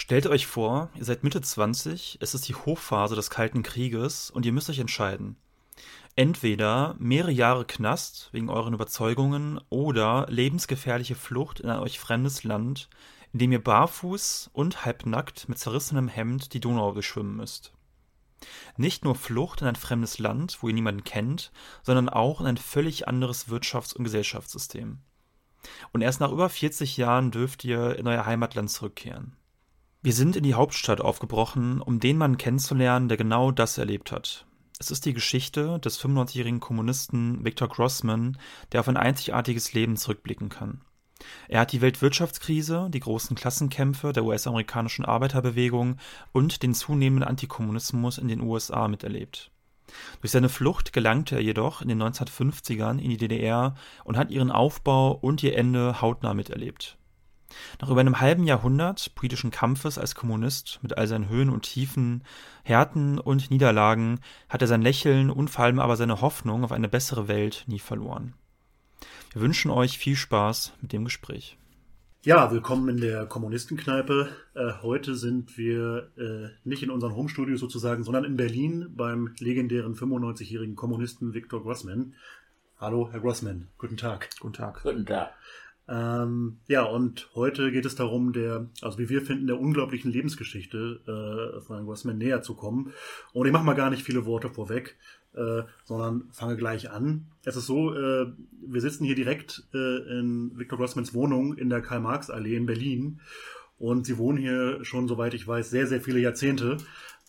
Stellt euch vor, ihr seid Mitte 20, es ist die Hochphase des Kalten Krieges und ihr müsst euch entscheiden. Entweder mehrere Jahre Knast wegen euren Überzeugungen oder lebensgefährliche Flucht in ein euch fremdes Land, in dem ihr barfuß und halbnackt mit zerrissenem Hemd die Donau beschwimmen müsst. Nicht nur Flucht in ein fremdes Land, wo ihr niemanden kennt, sondern auch in ein völlig anderes Wirtschafts- und Gesellschaftssystem. Und erst nach über 40 Jahren dürft ihr in euer Heimatland zurückkehren. Wir sind in die Hauptstadt aufgebrochen, um den Mann kennenzulernen, der genau das erlebt hat. Es ist die Geschichte des 95-jährigen Kommunisten Victor Grossman, der auf ein einzigartiges Leben zurückblicken kann. Er hat die Weltwirtschaftskrise, die großen Klassenkämpfe der US-amerikanischen Arbeiterbewegung und den zunehmenden Antikommunismus in den USA miterlebt. Durch seine Flucht gelangte er jedoch in den 1950ern in die DDR und hat ihren Aufbau und ihr Ende hautnah miterlebt. Nach über einem halben Jahrhundert politischen Kampfes als Kommunist mit all seinen Höhen und Tiefen, Härten und Niederlagen hat er sein Lächeln und vor allem aber seine Hoffnung auf eine bessere Welt nie verloren. Wir wünschen euch viel Spaß mit dem Gespräch. Ja, willkommen in der Kommunistenkneipe. Äh, heute sind wir äh, nicht in unseren Homestudios sozusagen, sondern in Berlin beim legendären 95-jährigen Kommunisten Viktor Grossman. Hallo, Herr Grossman. Guten Tag. Guten Tag. Guten Tag. Ähm, ja, und heute geht es darum, der, also wie wir finden, der unglaublichen Lebensgeschichte äh, von Grossman näher zu kommen. Und ich mache mal gar nicht viele Worte vorweg äh, sondern fange gleich an. Es ist so, äh, wir sitzen hier direkt äh, in Viktor Grossmans Wohnung in der Karl-Marx-Allee in Berlin und sie wohnen hier schon, soweit ich weiß, sehr, sehr viele Jahrzehnte.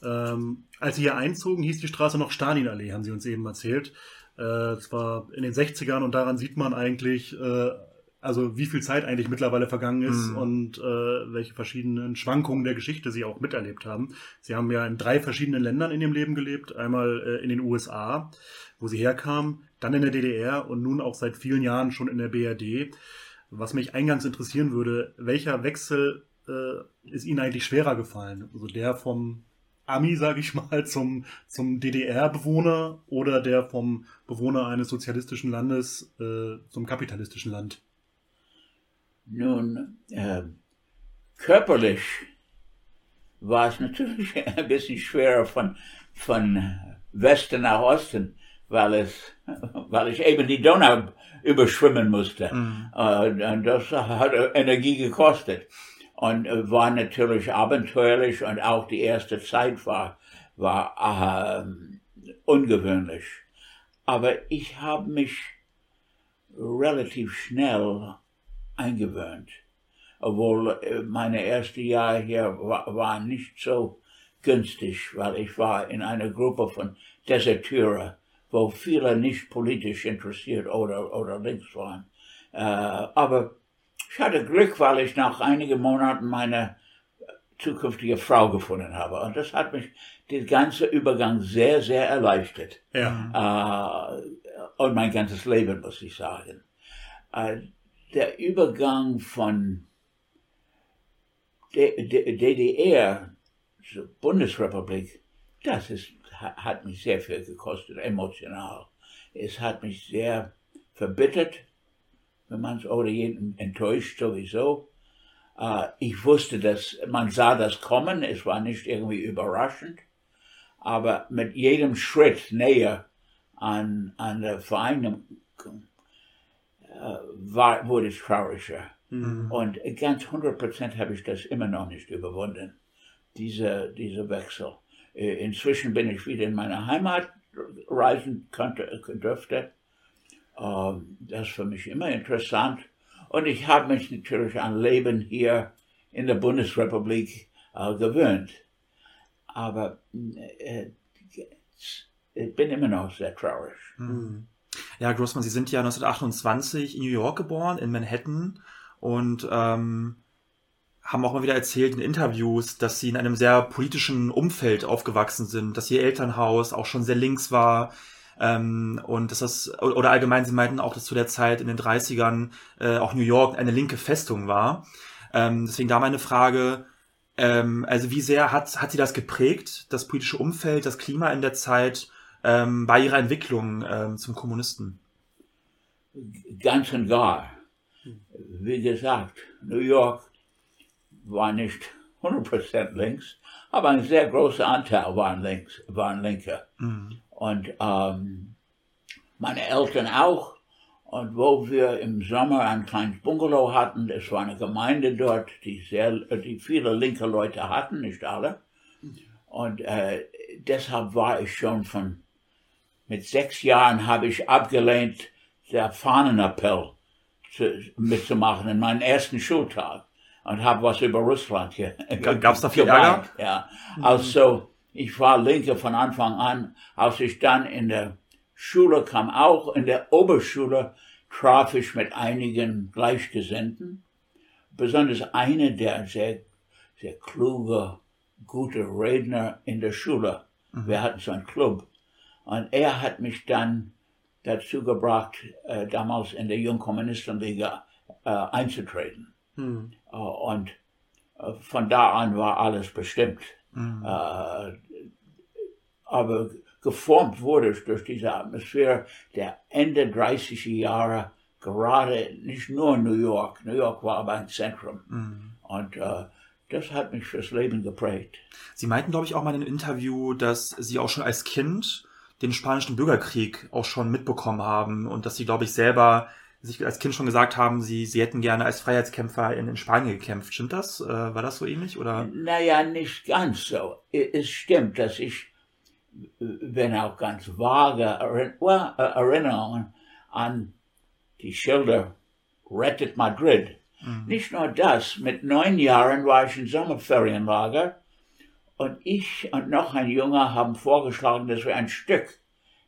Ähm, als sie hier einzogen, hieß die Straße noch Stalinallee, haben sie uns eben erzählt. Äh, es war in den 60ern und daran sieht man eigentlich, äh, also wie viel Zeit eigentlich mittlerweile vergangen ist mhm. und äh, welche verschiedenen Schwankungen der Geschichte sie auch miterlebt haben. Sie haben ja in drei verschiedenen Ländern in ihrem Leben gelebt. Einmal äh, in den USA, wo sie herkamen, dann in der DDR und nun auch seit vielen Jahren schon in der BRD. Was mich eingangs interessieren würde, welcher Wechsel äh, ist Ihnen eigentlich schwerer gefallen? Also der vom Ami, sage ich mal, zum, zum DDR-Bewohner oder der vom Bewohner eines sozialistischen Landes äh, zum kapitalistischen Land? Nun, äh, körperlich war es natürlich ein bisschen schwerer von, von Westen nach Osten, weil es, weil ich eben die Donau überschwimmen musste. Mhm. Und das hat Energie gekostet. Und war natürlich abenteuerlich und auch die erste Zeit war, war äh, ungewöhnlich. Aber ich habe mich relativ schnell eingewöhnt. Obwohl äh, meine ersten Jahre hier waren nicht so günstig, weil ich war in einer Gruppe von Deserteuren, wo viele nicht politisch interessiert oder, oder links waren. Äh, aber ich hatte Glück, weil ich nach einigen Monaten meine zukünftige Frau gefunden habe. Und das hat mich den ganzen Übergang sehr, sehr erleichtert. Ja. Äh, und mein ganzes Leben, muss ich sagen. Äh, der Übergang von DDR zur Bundesrepublik, das ist, hat mich sehr viel gekostet, emotional. Es hat mich sehr verbittert, wenn man es oder jeden enttäuscht sowieso. Äh, ich wusste, dass man sah das kommen, es war nicht irgendwie überraschend, aber mit jedem Schritt näher an, an der Vereinigung war, wurde es trauriger. Mhm. Und ganz 100% habe ich das immer noch nicht überwunden, diese, diese Wechsel. Äh, inzwischen bin ich wieder in meine Heimat reisen könnte, dürfte. Ähm, das ist für mich immer interessant. Und ich habe mich natürlich an Leben hier in der Bundesrepublik äh, gewöhnt. Aber äh, ich bin immer noch sehr traurig. Mhm. Ja, Grossman, Sie sind ja 1928 in New York geboren, in Manhattan. Und ähm, haben auch mal wieder erzählt in Interviews, dass sie in einem sehr politischen Umfeld aufgewachsen sind, dass ihr Elternhaus auch schon sehr links war. Ähm, und dass das, oder allgemein, sie meinten auch, dass zu der Zeit in den 30ern äh, auch New York eine linke Festung war. Ähm, deswegen da meine Frage, ähm, also wie sehr hat, hat sie das geprägt, das politische Umfeld, das Klima in der Zeit ähm, bei ihrer Entwicklung ähm, zum Kommunisten? Ganz und gar. Wie gesagt, New York war nicht 100% links, aber ein sehr großer Anteil waren links, waren Linke. Mhm. Und ähm, meine Eltern auch. Und wo wir im Sommer ein kleines Bungalow hatten, das war eine Gemeinde dort, die sehr, die viele linke Leute hatten, nicht alle. Und äh, deshalb war ich schon von, mit sechs Jahren habe ich abgelehnt, der Fahnenappell zu, mitzumachen in meinem ersten Schultag und habe was über Russland ge Gab es da viel Ärger? Ja, also ich war Linke von Anfang an. Als ich dann in der Schule kam, auch in der Oberschule, traf ich mit einigen Gleichgesinnten. Besonders eine, der sehr, sehr kluge, gute Redner in der Schule. Mhm. Wir hatten so einen Club. Und er hat mich dann dazu gebracht, äh, damals in der Jungkommunistenliga äh, einzutreten. Mhm. Und äh, von da an war alles bestimmt. Mhm. Aber geformt wurde durch diese Atmosphäre der Ende 30er Jahre, gerade nicht nur New York. New York war aber ein Zentrum. Mhm. Und äh, das hat mich fürs Leben geprägt. Sie meinten, glaube ich, auch mal in einem Interview, dass Sie auch schon als Kind den spanischen Bürgerkrieg auch schon mitbekommen haben und dass Sie, glaube ich, selber sich als Kind schon gesagt haben, sie, sie hätten gerne als Freiheitskämpfer in, in Spanien gekämpft. Stimmt das? Äh, war das so ähnlich? Oder? Naja, nicht ganz so. Es stimmt, dass ich, wenn auch ganz vage Erinnerungen an die Schilder Rettet Madrid. Mhm. Nicht nur das, mit neun Jahren war ich in Sommerferienlager und ich und noch ein Junge haben vorgeschlagen, dass wir ein Stück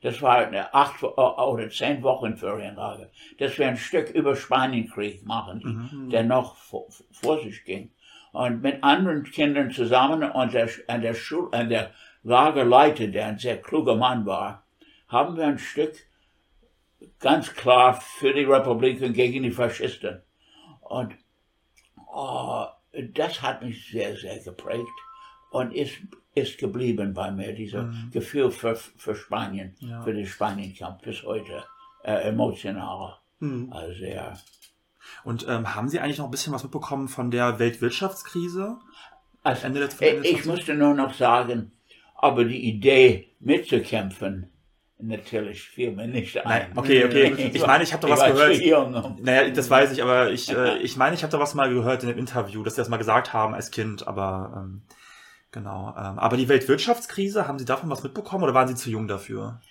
das war eine acht oder zehn Wochen Ferienlager, dass wir ein Stück über Spanienkrieg machen, mhm. der noch vor, vor, sich ging. Und mit anderen Kindern zusammen und der, an der Schule, an der Lagerleiter, der ein sehr kluger Mann war, haben wir ein Stück ganz klar für die Republik und gegen die Faschisten. Und oh, das hat mich sehr, sehr geprägt und ist ist geblieben bei mir, dieser mhm. Gefühl für, für Spanien, ja. für den Spanienkampf bis heute, äh, emotional. Mhm. Also, ja. Und ähm, haben Sie eigentlich noch ein bisschen was mitbekommen von der Weltwirtschaftskrise? Also, Ende des, Ende ich musste nur noch sagen, aber die Idee mitzukämpfen, natürlich fiel mir nicht ein. Nein, okay, okay. Ich meine, ich habe da was gehört. Naja, das weiß ich, aber ich, äh, ich meine, ich habe da was mal gehört in dem Interview, dass Sie das mal gesagt haben als Kind, aber ähm, Genau. Ähm, aber die Weltwirtschaftskrise, haben Sie davon was mitbekommen oder waren Sie zu jung dafür?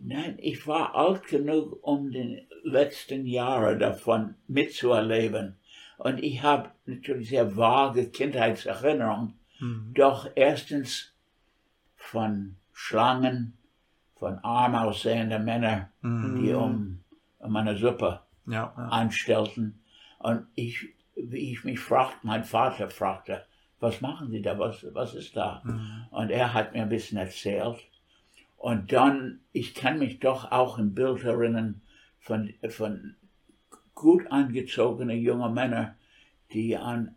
Nein, ich war alt genug, um die letzten Jahre davon mitzuerleben. Und ich habe natürlich sehr vage Kindheitserinnerungen. Mhm. Doch erstens von Schlangen, von arm aussehenden Männern, mhm. die um, um eine Suppe ja, ja. anstellten. Und ich, wie ich mich fragte, mein Vater fragte, was machen Sie da, was, was ist da? Mhm. Und er hat mir ein bisschen erzählt. Und dann, ich kann mich doch auch im Bild erinnern von, von gut angezogenen jungen Männern, die an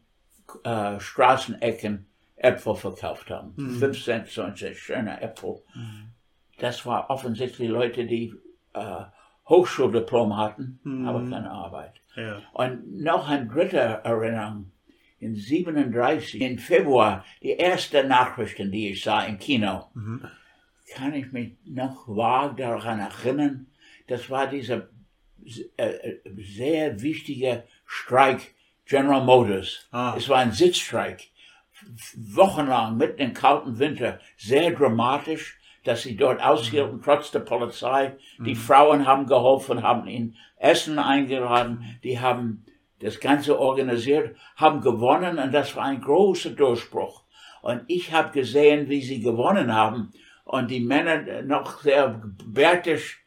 äh, Straßenecken Äpfel verkauft haben. Mhm. 5 Cent, so ein sehr schöner Äpfel. Mhm. Das war offensichtlich Leute, die äh, Hochschuldiplom hatten, mhm. aber keine Arbeit. Ja. Und noch ein dritter Erinnerung in 37, im Februar, die erste Nachrichten, die ich sah im Kino, mhm. kann ich mich noch vage daran erinnern, das war dieser äh, äh, sehr wichtige Streik General Motors. Ah. Es war ein Sitzstreik, wochenlang mitten im kalten Winter, sehr dramatisch, dass sie dort aushielten, mhm. trotz der Polizei. Die mhm. Frauen haben geholfen, haben ihnen Essen eingeladen, die haben das Ganze organisiert, haben gewonnen und das war ein großer Durchbruch. Und ich habe gesehen, wie sie gewonnen haben und die Männer noch sehr bärtig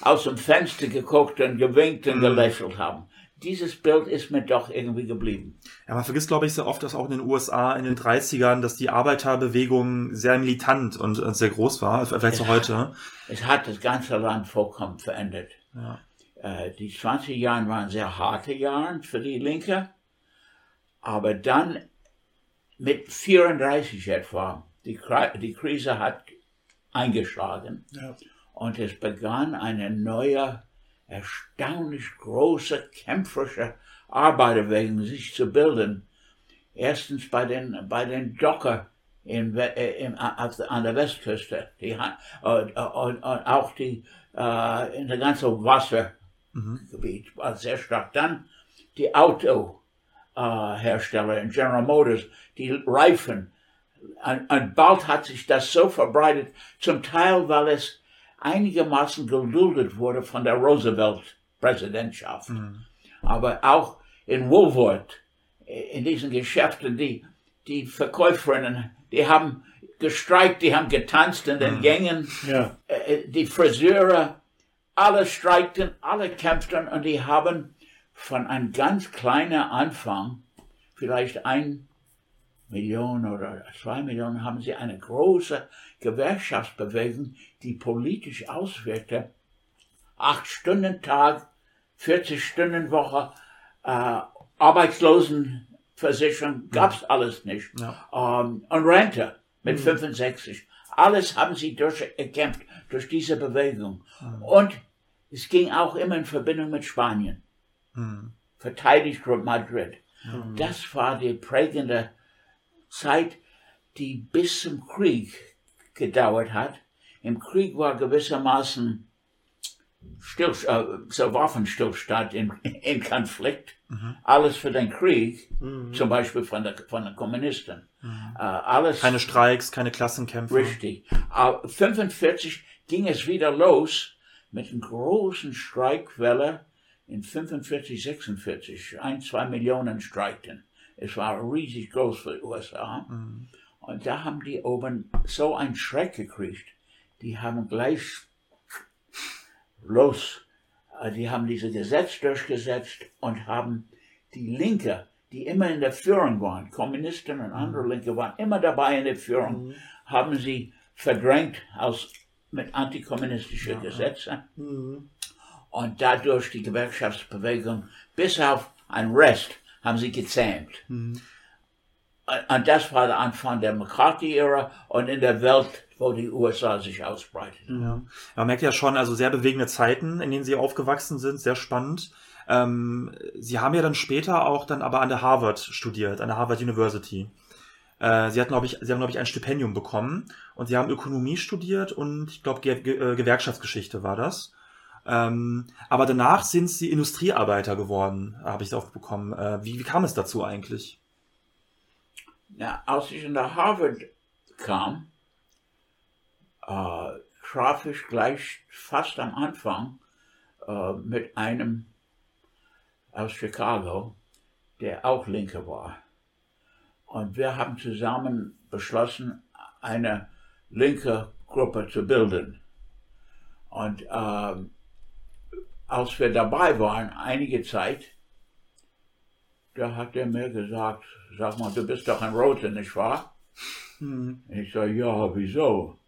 aus dem Fenster geguckt und gewinkt und mhm. gelächelt haben. dieses Bild ist mir doch irgendwie geblieben. Ja, man vergisst, glaube ich, sehr oft, dass auch in den USA in den 30ern, dass die Arbeiterbewegung sehr militant und, und sehr groß war, vielleicht so heute. Es hat das ganze Land vollkommen verändert. Ja. Äh, die 20 Jahre waren sehr harte Jahre für die Linke, aber dann mit 34 etwa, die, die Krise hat eingeschlagen Ja. und es begann eine neue, erstaunlich große, kämpferische Arbeiterbewegung sich zu bilden. Erstens bei den, bei den Docker in, äh, im, auf an der Westküste, die, ha- und, und, und auch die, äh, in der ganzen Wassergebiet war sehr stark. Dann die Autohersteller äh, Hersteller in General Motors, die Reifen. Und, und bald hat sich das so verbreitet, zum Teil, weil es einigermaßen geduldet wurde von der Roosevelt-Präsidentschaft. Aber auch in Woolworth, in diesen Geschäften, die, die Verkäuferinnen, die haben gestreikt, die haben getanzt in den Gängen, Ja. äh, die Friseure, alle streikten, alle kämpften und die haben von einem ganz kleinen Anfang, vielleicht ein Million oder zwei Millionen, haben sie eine große Gewerkschaftsbewegung, die politisch auswirkte. Acht Stunden Tag, 40 Stunden Woche, äh, Arbeitslosenversicherung gab's alles nicht. Ja. Ähm, und Rente mit 65. Alles haben sie durchgekämpft durch diese Bewegung. Und es ging auch immer in Verbindung mit Spanien. Verteidigt Madrid. Das war die prägende Zeit, die bis zum Krieg gedauert hat. Im Krieg war gewissermaßen Still, äh, so Waffenstillstand in, in Konflikt. Alles für den Krieg, zum Beispiel von, der, von den Kommunisten. Äh, alles Keine Streiks, keine Klassenkämpfe. Richtig. Aber 45 ging es wieder los mit einer großen Streikwelle in 45, 46. Ein, zwei Millionen streikten. Es war riesig groß für die USA. Und da haben die oben so einen Schreck gekriegt. Die haben gleich los, äh, die haben dieses Gesetz durchgesetzt und haben die Linke, die immer in der Führung waren, Kommunisten und andere Linke waren immer dabei in der Führung, haben sie verdrängt aus, mit antikommunistischen Gesetzen und dadurch die Gewerkschaftsbewegung bis auf ein Rest haben sie gezähmt. Und und das war der Anfang der McCarthy-Ära und in der Welt, wo die USA sich ausbreiteten. Ja. Man merkt ja schon, also sehr bewegende Zeiten, in denen Sie aufgewachsen sind, sehr spannend. Ähm, Sie haben ja dann später auch dann aber an der Harvard studiert, an der Harvard University. Äh, Sie hatten, glaube ich, Sie haben, glaube ich, ein Stipendium bekommen und Sie haben Ökonomie studiert und ich glaube, Ge Ge äh, Gewerkschaftsgeschichte war das. Ähm, aber danach sind Sie Industriearbeiter geworden, habe ich auch bekommen. Äh, wie, wie kam es dazu eigentlich? Na, als ich in der Harvard kam, äh, traf ich gleich fast am Anfang äh, mit einem aus Chicago, der auch Linke war. Und wir haben zusammen beschlossen, eine linke Gruppe zu bilden. Und ähm, als wir dabei waren, einige Zeit, da hat er mir gesagt, sag mal, du bist doch ein Roter, nicht wahr? Ich sage, ja, wieso?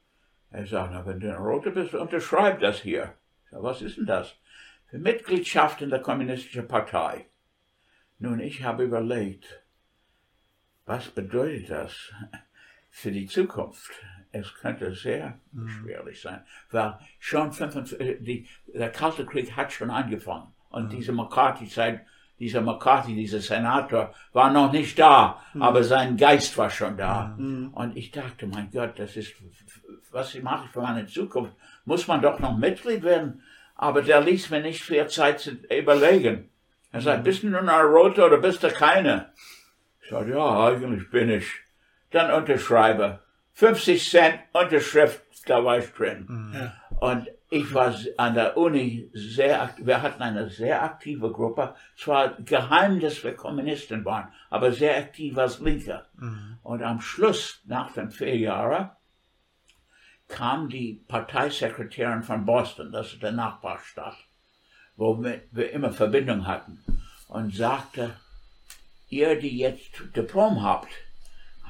Er sagt, na, wenn du ein Roter bist, unterschreib das hier. Ich sag, was ist denn das? Für Mitgliedschaft in der Kommunistischen Partei. Nun, ich habe überlegt, was bedeutet das für die Zukunft? Es könnte sehr schwierig sein, weil schon 45, äh, die, der Kalte Krieg hat schon angefangen und diese McCarthy-Zeit, dieser McCarthy, dieser Senator, war noch nicht da, aber sein Geist war schon da. Und ich dachte, mein Gott, das ist, was mache ich für meine Zukunft? Muss man doch noch Mitglied werden? Aber der ließ mir nicht viel Zeit zu überlegen. Er sagt, bist du nun ein Roter oder bist du keine? Ich sage, ja, eigentlich bin ich. Dann unterschreibe. 50 Cent Unterschrift, da war ich drin. Und ich war an der Uni sehr, wir hatten eine sehr aktive Gruppe. Zwar geheim, dass wir Kommunisten waren, aber sehr aktiv als Linke. Und am Schluss, nach den vier Jahren, kam die Parteisekretärin von Boston, das ist der Nachbarstadt, wo wir, wir immer Verbindung hatten. und sagte, ihr, die jetzt Diplom habt,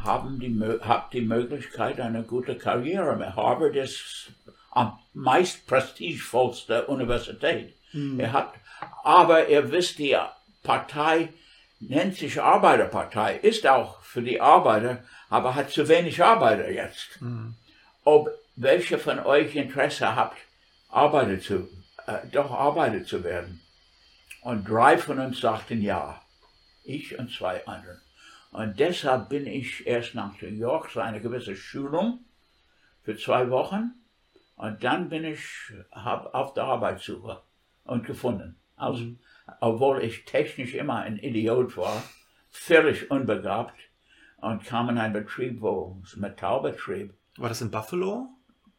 haben die, habt die Möglichkeit, eine gute Karriere mit Harvard ist am meist prestigevollste Universität. Mhm. Er hat, aber ihr wisst, die Partei nennt sich Arbeiterpartei, ist auch für die Arbeiter, aber hat zu wenig Arbeiter jetzt. Mhm. Ob welche von euch Interesse habt, Arbeiter zu, äh, doch Arbeiter zu werden. Und drei von uns sagten ja. Ich und zwei andere. Und deshalb bin ich erst nach New York für eine gewisse Schulung für zwei Wochen. Und dann bin ich hab auf der Arbeitssuche und gefunden. Also, mhm. obwohl ich technisch immer ein Idiot war, völlig unbegabt und kam in einen Betrieb, wo es Metallbetrieb. War das in Buffalo?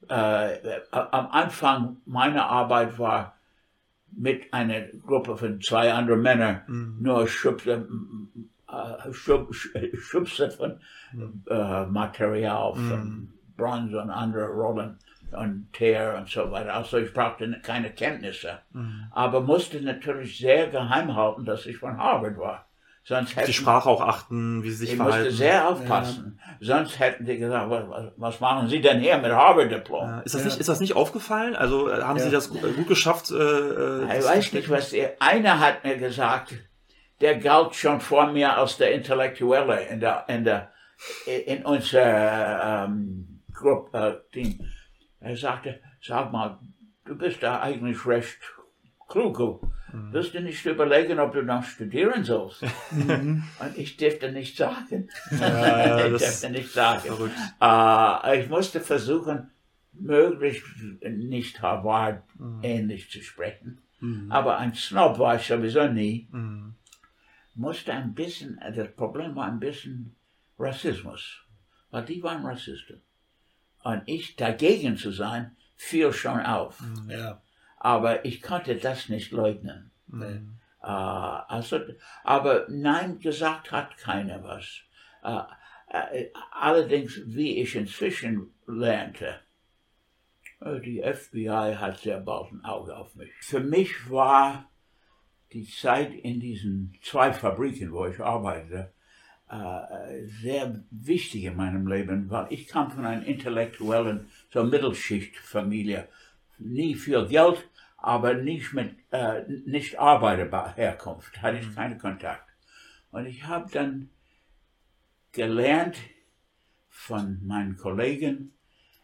Äh, äh, am Anfang meiner Arbeit war mit einer Gruppe von zwei anderen Männern mhm. nur Schubse, äh, Schub, Schubse von mhm. äh, Material, von mhm. Bronze und andere Rollen und Teer und so weiter. Also ich brauchte keine Kenntnisse, mhm. aber musste natürlich sehr geheim halten, dass ich von Harvard war. Sonst hätten, die Sprache auch achten, wie sie sich ich verhalten. Ich musste sehr aufpassen. Ja. Sonst hätten die gesagt, was, was, machen Sie denn hier mit Harvard-Diplom? Ja. Ist, das ja. nicht, ist das nicht aufgefallen? Also äh, haben Sie das gut, gut geschafft? Äh, äh ich weiß nicht, was der, einer hat mir gesagt, der galt schon vor mir als der Intellektuelle in der, in der, in unserer ähm, Gruppe, äh, Team. Er sagte, sag mal, du bist da eigentlich recht klug Mhm. Wirst du nicht überlegen, ob du noch studieren sollst? Mhm. Und ich durfte nicht sagen. Ja, ich durfte nicht sagen. Äh, ich musste versuchen, möglichst nicht Harvard mhm. ähnlich zu sprechen. Mhm. Aber ein Snob war ich sowieso nie. Mhm. Musste ein bisschen, das Problem war ein bisschen Rassismus. Weil die waren Rassisten. Und ich dagegen zu sein, fiel schon auf. Ja aber ich konnte das nicht leugnen. Mhm. Äh, also, aber nein, gesagt hat keiner was. Äh, äh, allerdings, wie ich inzwischen lernte, äh, die FBI hat sehr bald ein Auge auf mich. Für mich war die Zeit in diesen zwei Fabriken, wo ich arbeitete, äh, sehr wichtig in meinem Leben, weil ich kam von einer intellektuellen, so Mittelschichtfamilie nie viel Geld, aber nicht mit äh, nicht arbeiterbar Herkunft, hatte ich mhm. keinen Kontakt. Und ich habe dann gelernt von meinen Kollegen,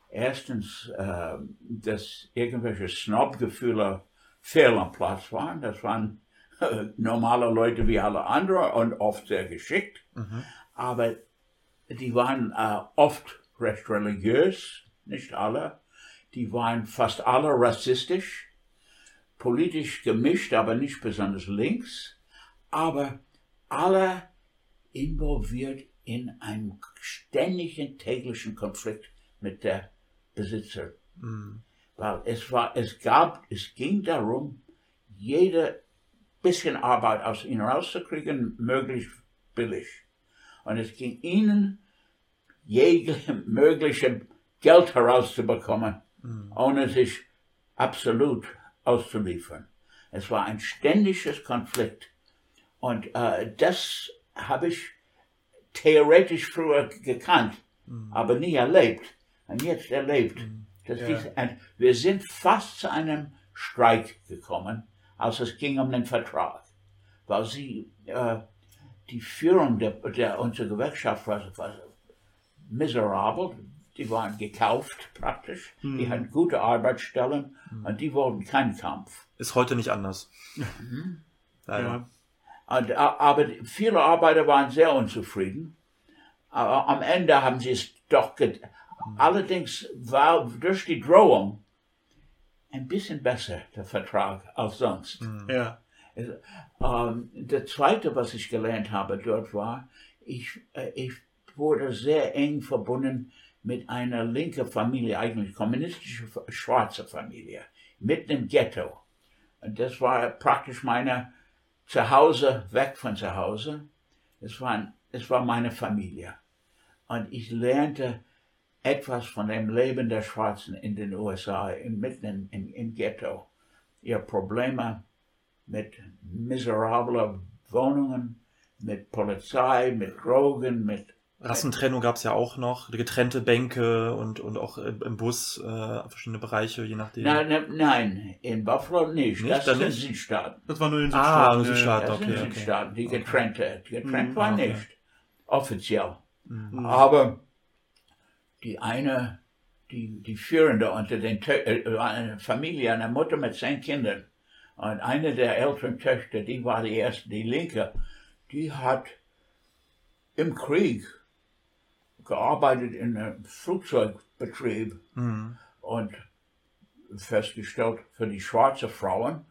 erstens, äh, dass irgendwelche Snobgefühle fehl am Platz waren. Das waren äh, normale Leute wie alle anderen und oft sehr geschickt. Mhm. Aber die waren äh, oft recht religiös, nicht alle die waren fast alle rassistisch, politisch gemischt, aber nicht besonders links, aber alle involviert in einem ständigen täglichen Konflikt mit der Besitzer. Mhm. Weil es war, es gab, es ging darum, jede bisschen Arbeit aus ihnen rauszukriegen, möglichst billig. Und es ging ihnen, jegliche mögliche Geld herauszubekommen. Ohne sich absolut auszuliefern. Es war ein ständiges Konflikt. Und äh, das habe ich theoretisch früher gekannt, mhm. aber nie erlebt. Und jetzt erlebt. Mhm. Ja. Dies, wir sind fast zu einem Streik gekommen, als es ging um den Vertrag. Weil sie, äh, die Führung der, der unserer Gewerkschaft war, war miserabel, die waren gekauft praktisch, mhm. die hatten gute Arbeitsstellen mhm. und die wollten keinen Kampf. Ist heute nicht anders. Mhm. Ja. Und, aber viele Arbeiter waren sehr unzufrieden. Aber am Ende haben sie es doch. Mhm. Allerdings war durch die Drohung ein bisschen besser der Vertrag als sonst. Mhm. Ja. Ähm, das Zweite, was ich gelernt habe dort war, ich, äh, ich wurde sehr eng verbunden mit einer linken Familie, eigentlich kommunistische schwarze Familie, mitten im Ghetto. Und das war praktisch meine Zuhause, weg von zu Hause. Es war, es war meine Familie. Und ich lernte etwas von dem Leben der Schwarzen in den USA, mitten im, im, Ghetto. Ihre Probleme mit miserabler Wohnungen, mit Polizei, mit Drogen, mit Rassentrennung gab es ja auch noch, getrennte Bänke und, und auch im Bus äh, verschiedene Bereiche, je nachdem. Nein, nein, nein in Buffalo nicht. Nicht? Das sind nicht? Südstaaten. Das war nur in den Ah, nur Südstaaten, Südstaaten, Das okay, sind okay. Südstaaten, die getrennte. Getrennt Mhm, war okay. nicht. Offiziell. Mhm. Aber die eine, die, die führende unter den Tö äh, eine Familie, eine Mutter mit zehn Kindern. Und eine der älteren Töchter, die war die erste, die Linke, die hat im Krieg gearbeitet in einem Flugzeugbetrieb Mhm. und festgestellt, für die schwarzen Frauen,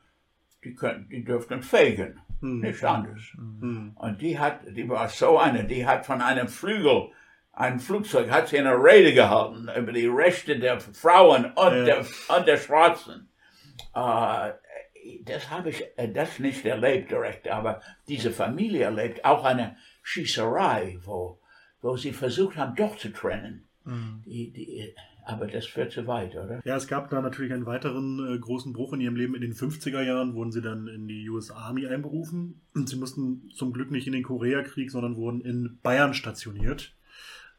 die, können, die dürften fegen, Mhm. nicht anders. Mhm. Und die hat, die war so eine, die hat von einem Flügel, ein Flugzeug, hat sie eine Rede gehalten über die Rechte der Frauen und, Ja. der, und der Schwarzen. Äh, das habe ich äh, das nicht erlebt direkt, aber diese Familie erlebt auch eine Schießerei, wo, wo sie versucht haben, doch zu trennen. Mhm. Die, die, aber das führt zu weit, oder? Ja, es gab da natürlich einen weiteren äh, großen Bruch in ihrem Leben. In den 50er Jahren wurden sie dann in die US Army einberufen. Und sie mussten zum Glück nicht in den Koreakrieg, sondern wurden in Bayern stationiert.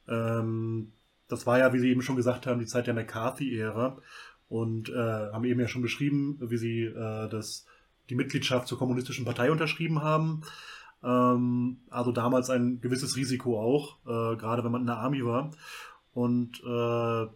Ähm, das war ja, wie Sie eben schon gesagt haben, die Zeit der McCarthy-Ära. Und äh, haben eben ja schon beschrieben, wie sie äh, das, die Mitgliedschaft zur Kommunistischen Partei unterschrieben haben. Ähm, also damals ein gewisses Risiko auch, äh, gerade wenn man in der Army war. Und äh,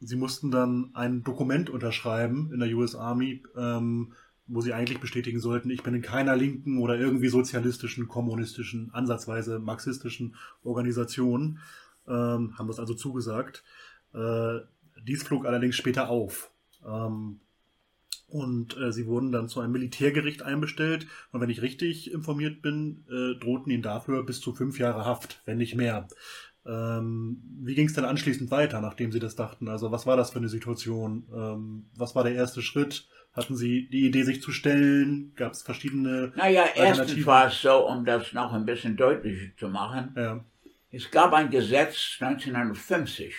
sie mussten dann ein Dokument unterschreiben in der US Army, ähm, wo sie eigentlich bestätigen sollten, ich bin in keiner linken oder irgendwie sozialistischen, kommunistischen, ansatzweise marxistischen Organisation, ähm, haben das also zugesagt. Äh, dies flog allerdings später auf. Ähm, und äh, sie wurden dann zu einem Militärgericht einbestellt. Und wenn ich richtig informiert bin, äh, drohten ihnen dafür bis zu fünf Jahre Haft, wenn nicht mehr. Ähm, wie ging es denn anschließend weiter, nachdem Sie das dachten? Also was war das für eine Situation? Ähm, was war der erste Schritt? Hatten Sie die Idee, sich zu stellen? Gab es verschiedene... Naja, erstens war es so, um das noch ein bisschen deutlicher zu machen, Ja, es gab ein Gesetz 1950,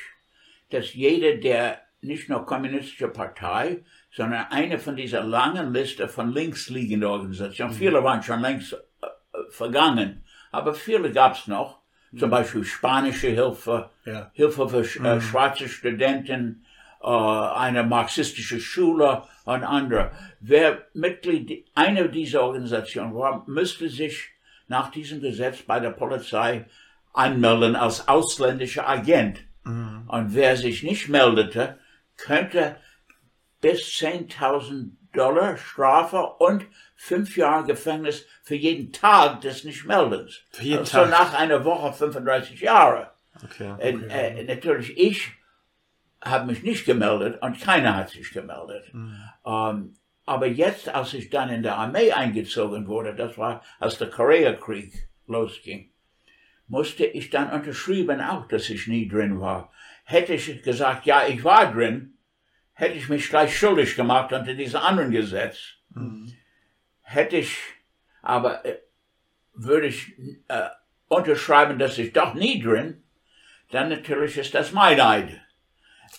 dass jeder, der nicht nur kommunistische Partei, sondern eine von dieser langen Liste von links liegenden Organisationen, viele waren schon längst äh, vergangen, aber viele gab es noch, zum Beispiel spanische Hilfe, ja, Hilfe für sch- äh, schwarze Studenten, äh, eine marxistische Schule und andere. Wer Mitglied einer dieser Organisationen war, müsste sich nach diesem Gesetz bei der Polizei anmelden als ausländischer Agent. Mhm. Und wer sich nicht meldete, könnte bis 10.000 Dollar Strafe und fünf Jahre Gefängnis für jeden Tag des Nichtmeldens. Für jeden also Tag. nach einer Woche 35 Jahre. Okay. Äh, äh, natürlich, ich habe mich nicht gemeldet und keiner hat sich gemeldet. Ähm, aber jetzt, als ich dann in der Armee eingezogen wurde, das war, als der Koreakrieg losging, musste ich dann unterschrieben auch, dass ich nie drin war. Hätte ich gesagt, ja, ich war drin, hätte ich mich gleich schuldig gemacht unter diesem anderen Gesetz. Hätte ich, aber äh, würde ich äh, unterschreiben, dass ich doch nie drin, dann natürlich ist das mein Eid.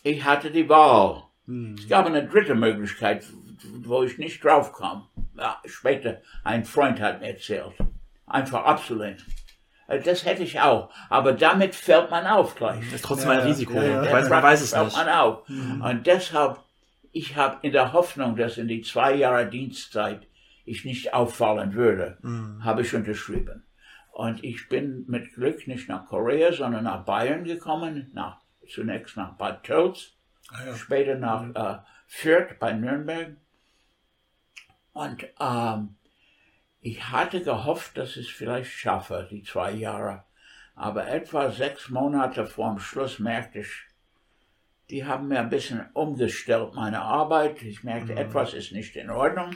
Ich hatte die Wahl. Es gab eine dritte Möglichkeit, wo ich nicht drauf kam. Ja, später, ein Freund hat mir erzählt. Einfach abzulehnen. Äh, Das hätte ich auch. Aber damit fällt man auf gleich. Ist trotzdem Ja, ein Risiko. ja, ja. Weiß, man weiß es Fällt nicht. Man auf. Und deshalb, ich habe in der Hoffnung, dass in die zwei Jahre Dienstzeit ich nicht auffallen würde, habe ich unterschrieben. Und ich bin mit Glück nicht nach Korea, sondern nach Bayern gekommen, nach, zunächst nach Bad Tölz, ah, ja. später nach äh, Fürth bei Nürnberg. Und ähm, ich hatte gehofft, dass ich es vielleicht schaffe, die zwei Jahre. Aber etwa sechs Monate vorm Schluss merkte ich, die haben mir ein bisschen umgestellt, meine Arbeit. Ich merkte, etwas ist nicht in Ordnung.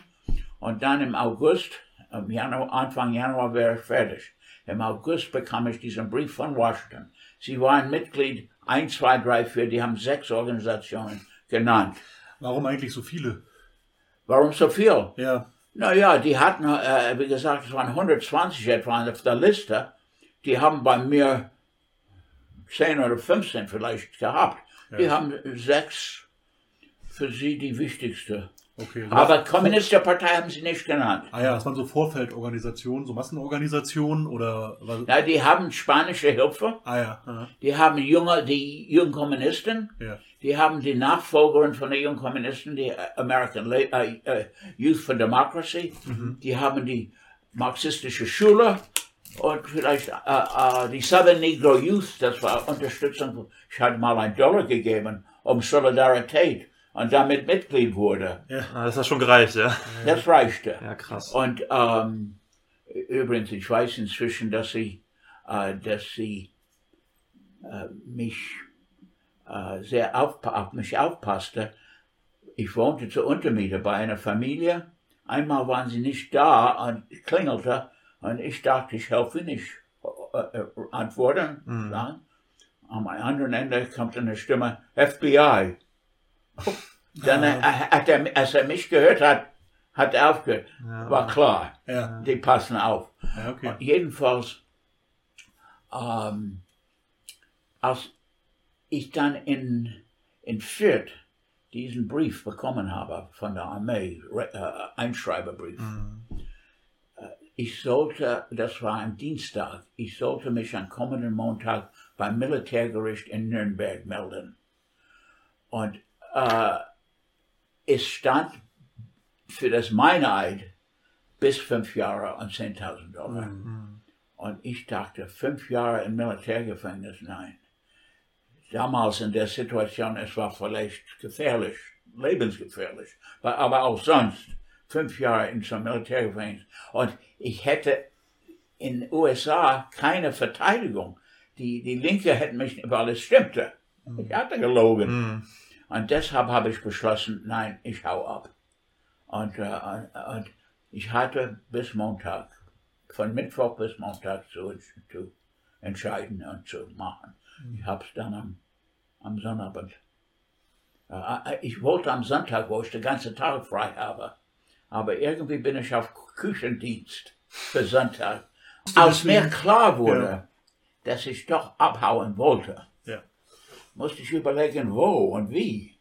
Und dann im August, im Januar, Anfang Januar wäre ich fertig. Im August bekam ich diesen Brief von Washington. Sie waren Mitglied 1, 2, 3, 4, die haben sechs Organisationen genannt. Warum eigentlich so viele? Warum so viel? Ja, Naja, die hatten, äh, wie gesagt, es waren 120 etwa auf der Liste. Die haben bei mir 10 oder 15 vielleicht gehabt. Die Ja. haben sechs für sie die wichtigste Okay. Aber Kommunistpartei haben sie nicht genannt. Ah ja, das waren so Vorfeldorganisationen, so Massenorganisationen oder was? Ja, die haben spanische Hilfe, Ah ja. aha. die haben junge, die jungen Kommunisten, Ja. Die haben die Nachfolgerin von den jungen Kommunisten, die äh, American La äh, äh, Youth for Democracy, die haben die marxistische Schule und vielleicht äh, die Southern Negro Youth, das war Unterstützung, ich hatte mal einen Dollar gegeben, um Solidarität und damit Mitglied wurde. Ah, das hat schon gereicht, ja. Das reichte. Ja, krass. Und ähm, übrigens, ich weiß inzwischen, dass sie, äh, dass sie äh, mich äh, sehr auf, auf mich aufpasste. Ich wohnte zur Untermiete bei einer Familie. Einmal waren sie nicht da und klingelte und ich dachte, ich helfe nicht äh, äh, antworten. Sagen. Am anderen Ende kommt eine Stimme FBI. Dann hat er, als er mich gehört hat, hat er aufgehört. War klar, Ja. die passen auf. Ja, okay. Jedenfalls, ähm, als ich dann in, in Fürth diesen Brief bekommen habe von der Armee, äh, Einschreiberbrief, äh, ich sollte, das war ein Dienstag, ich sollte mich am kommenden Montag beim Militärgericht in Nürnberg melden. Und äh, es stand für das Meineid bis fünf Jahre und 10.000 Dollar. Und ich dachte, fünf Jahre im Militärgefängnis, nein. Damals in der Situation, es war vielleicht gefährlich, lebensgefährlich, aber auch sonst, fünf Jahre in so einem Militärgefängnis. Und ich hätte in den USA keine Verteidigung. Die, die Linke hätten mich, weil es stimmte. Ich hatte gelogen. Und deshalb habe ich beschlossen, nein, ich hau ab. Und, äh, und ich hatte bis Montag, von Mittwoch bis Montag zu, zu entscheiden und zu machen. Ich habe es dann am, am Sonnabend. Äh, ich wollte am Sonntag, wo ich den ganzen Tag frei habe, aber irgendwie bin ich auf Küchendienst für Sonntag. Als mir klar wurde, Ja. dass ich doch abhauen wollte, Ja. musste ich überlegen, wo und wie.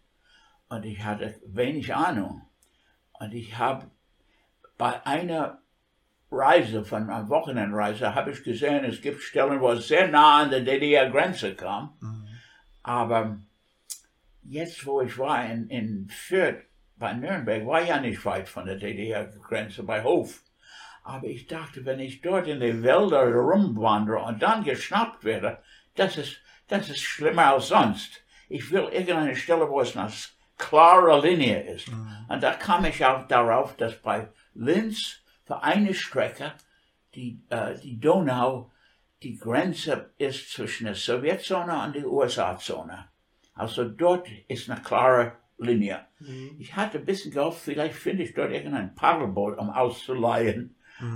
Und ich hatte wenig Ahnung. Und ich habe bei einer Reise, von einer Wochenendreise, habe ich gesehen, es gibt Stellen, wo es sehr nah an der DDR-Grenze kam. Aber jetzt, wo ich war in, in Fürth, bei Nürnberg, war ja nicht weit von der DDR-Grenze, bei Hof. Aber ich dachte, wenn ich dort in den Wäldern rumwandere und dann geschnappt werde, das ist, das ist schlimmer als sonst. Ich will irgendeine Stelle, wo es eine klare Linie ist. Und da kam ich auch darauf, dass bei Linz für eine Strecke die, äh, die Donau die Grenze ist zwischen der Sowjetzone und der USA-Zone. Also dort ist eine klare Linie. Ich hatte ein bisschen gehofft, vielleicht finde ich dort irgendein Paddelboot, um auszuleihen.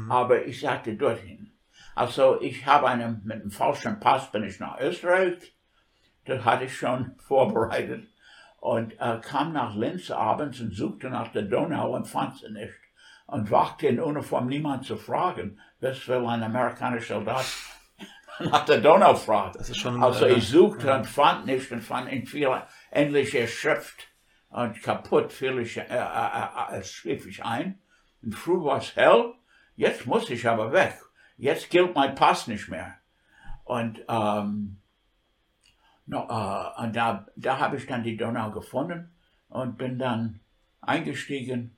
Aber ich sagte dorthin. Also ich habe einen, mit einem falschen Pass bin ich nach Österreich. Das hatte ich schon vorbereitet. Und äh, kam nach Linz abends und suchte nach der Donau und fand sie nicht. Und wagte in Uniform niemand zu fragen, was will ein amerikanischer Soldat nach der Donau fragen. Also äh, ich suchte und fand nicht und fand ihn viel, endlich erschöpft und kaputt, fiel ich, äh, äh, äh, schlief ich ein. Und früh war es hell, jetzt muss ich aber weg. Jetzt gilt mein Pass nicht mehr. Und, ähm, no, äh, und da, da habe ich dann die Donau gefunden und bin dann eingestiegen.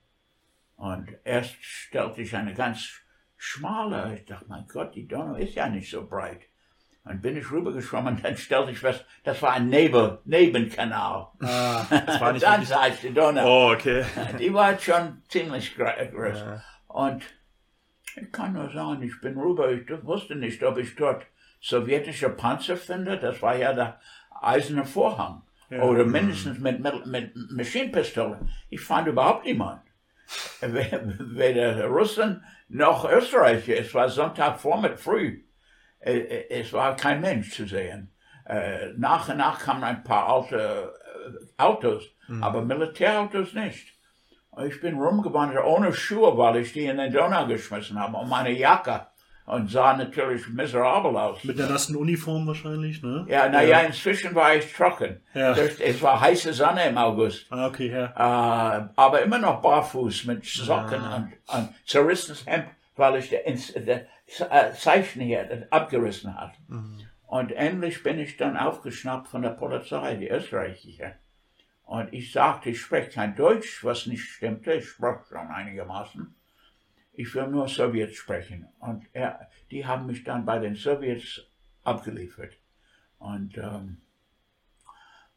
Und erst stellte ich eine ganz schmale, ich dachte, mein Gott, die Donau ist ja nicht so breit. Dann bin ich rübergeschwommen, dann stellte ich fest, das war ein Nebel, Nebenkanal. Ah, das war nicht dann sah ich die Donau. Oh, okay. Die war schon ziemlich gro- groß. Ja. Und ich kann nur sagen, ich bin rüber, ich wusste nicht, ob ich dort sowjetische Panzer finde. Das war ja der eiserne Vorhang. Ja. Oder mindestens mit, mit, mit Maschinenpistolen. Ich fand überhaupt niemand. We- Weder Russen noch Österreicher. Es war Sonntagvormittag früh. Äh, äh, Es war kein Mensch zu sehen. Äh, Nach und nach kamen ein paar alte Autos, aber Militärautos nicht. Ich bin rumgewandert ohne Schuhe, weil ich die in den Donau geschmissen habe und meine Jacke und sah natürlich miserabel aus. Mit der nassen Uniform wahrscheinlich, ne? Ja, naja, inzwischen war ich trocken. Ja. Es war heiße Sonne im August. Ah, okay, ja. Äh, aber immer noch barfuß mit Socken und, und zerrissenes Hemd, weil ich der äh, Zeichen hier das abgerissen hat. Und endlich bin ich dann aufgeschnappt von der Polizei, die österreichische. Und ich sagte, ich spreche kein Deutsch, was nicht stimmte. Ich sprach schon einigermaßen. Ich will nur Sowjets sprechen. Und er, die haben mich dann bei den Sowjets abgeliefert. Und, ähm,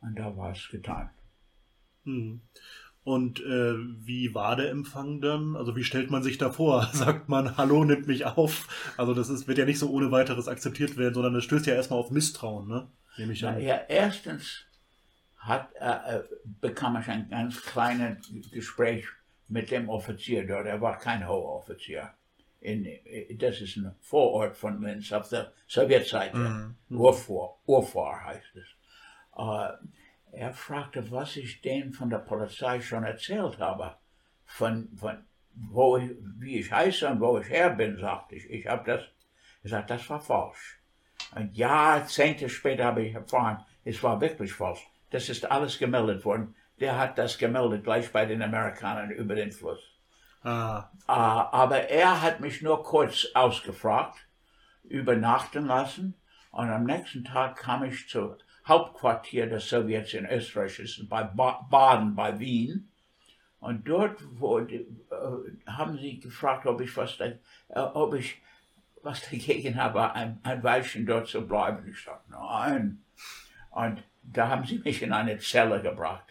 und da war es getan. Hm. Und äh, wie war der Empfang dann? Also wie stellt man sich da vor? Sagt man, hallo, nimmt mich auf? Also das ist, wird ja nicht so ohne weiteres akzeptiert werden, sondern das stößt ja erstmal auf Misstrauen, ne? Nehme ich an. ja erstens hat, äh, äh, bekam ich ein ganz kleines Gespräch mit dem Offizier dort. Er war kein hoher Offizier. In, das ist ein Vorort von Linz auf der Sowjetseite. Urfahr, Urfahr heißt es. Äh, er fragte, was ich denen von der Polizei schon erzählt habe. Von, von wo ich, wie ich heiße und wo ich her bin, sagte ich. Ich habe das gesagt, das war falsch. Und Jahrzehnte später habe ich erfahren, es war wirklich falsch. Das ist alles gemeldet worden. Der hat das gemeldet gleich bei den Amerikanern über den Fluss. Ah, Äh, aber er hat mich nur kurz ausgefragt, übernachten lassen und am nächsten Tag kam ich zum Hauptquartier der Sowjets in Österreich, das ist bei ba Baden bei Wien. Und dort wurde, äh, haben sie gefragt, ob ich was, äh, ob ich was dagegen habe, ein, ein Weilchen dort zu bleiben. Ich sagte, nein. Und da haben sie mich in eine Zelle gebracht,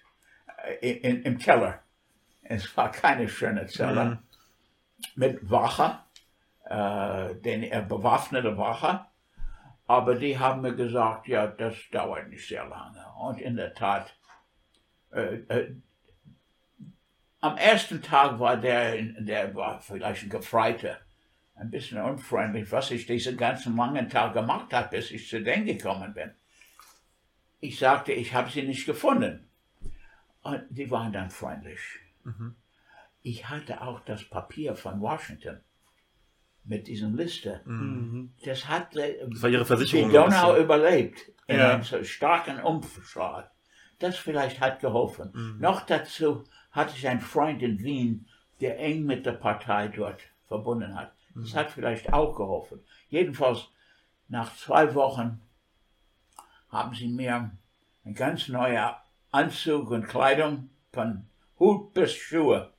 in, im Keller. Es war keine schöne Zelle mit Wache, äh, den äh, bewaffnete Wache. Aber die haben mir gesagt, ja, das dauert nicht sehr lange. Und in der Tat, äh, äh, am ersten Tag war der, der war vielleicht ein Gefreiter, ein bisschen unfreundlich, was ich diesen ganzen langen Tag gemacht habe, bis ich zu denen gekommen bin. Ich sagte, ich habe sie nicht gefunden. Und die waren dann freundlich. Ich hatte auch das Papier von Washington mit diesen Liste. Das hat äh, Das war ihre Versicherung. die Donau überlebt in Ja. einem so starken Umschlag. Das vielleicht hat geholfen. Noch dazu hatte ich einen Freund in Wien, der eng mit der Partei dort verbunden hat. Das hat vielleicht auch geholfen. Jedenfalls nach zwei Wochen haben sie mir ein ganz neuer Anzug und Kleidung von Hut bis Schuhe.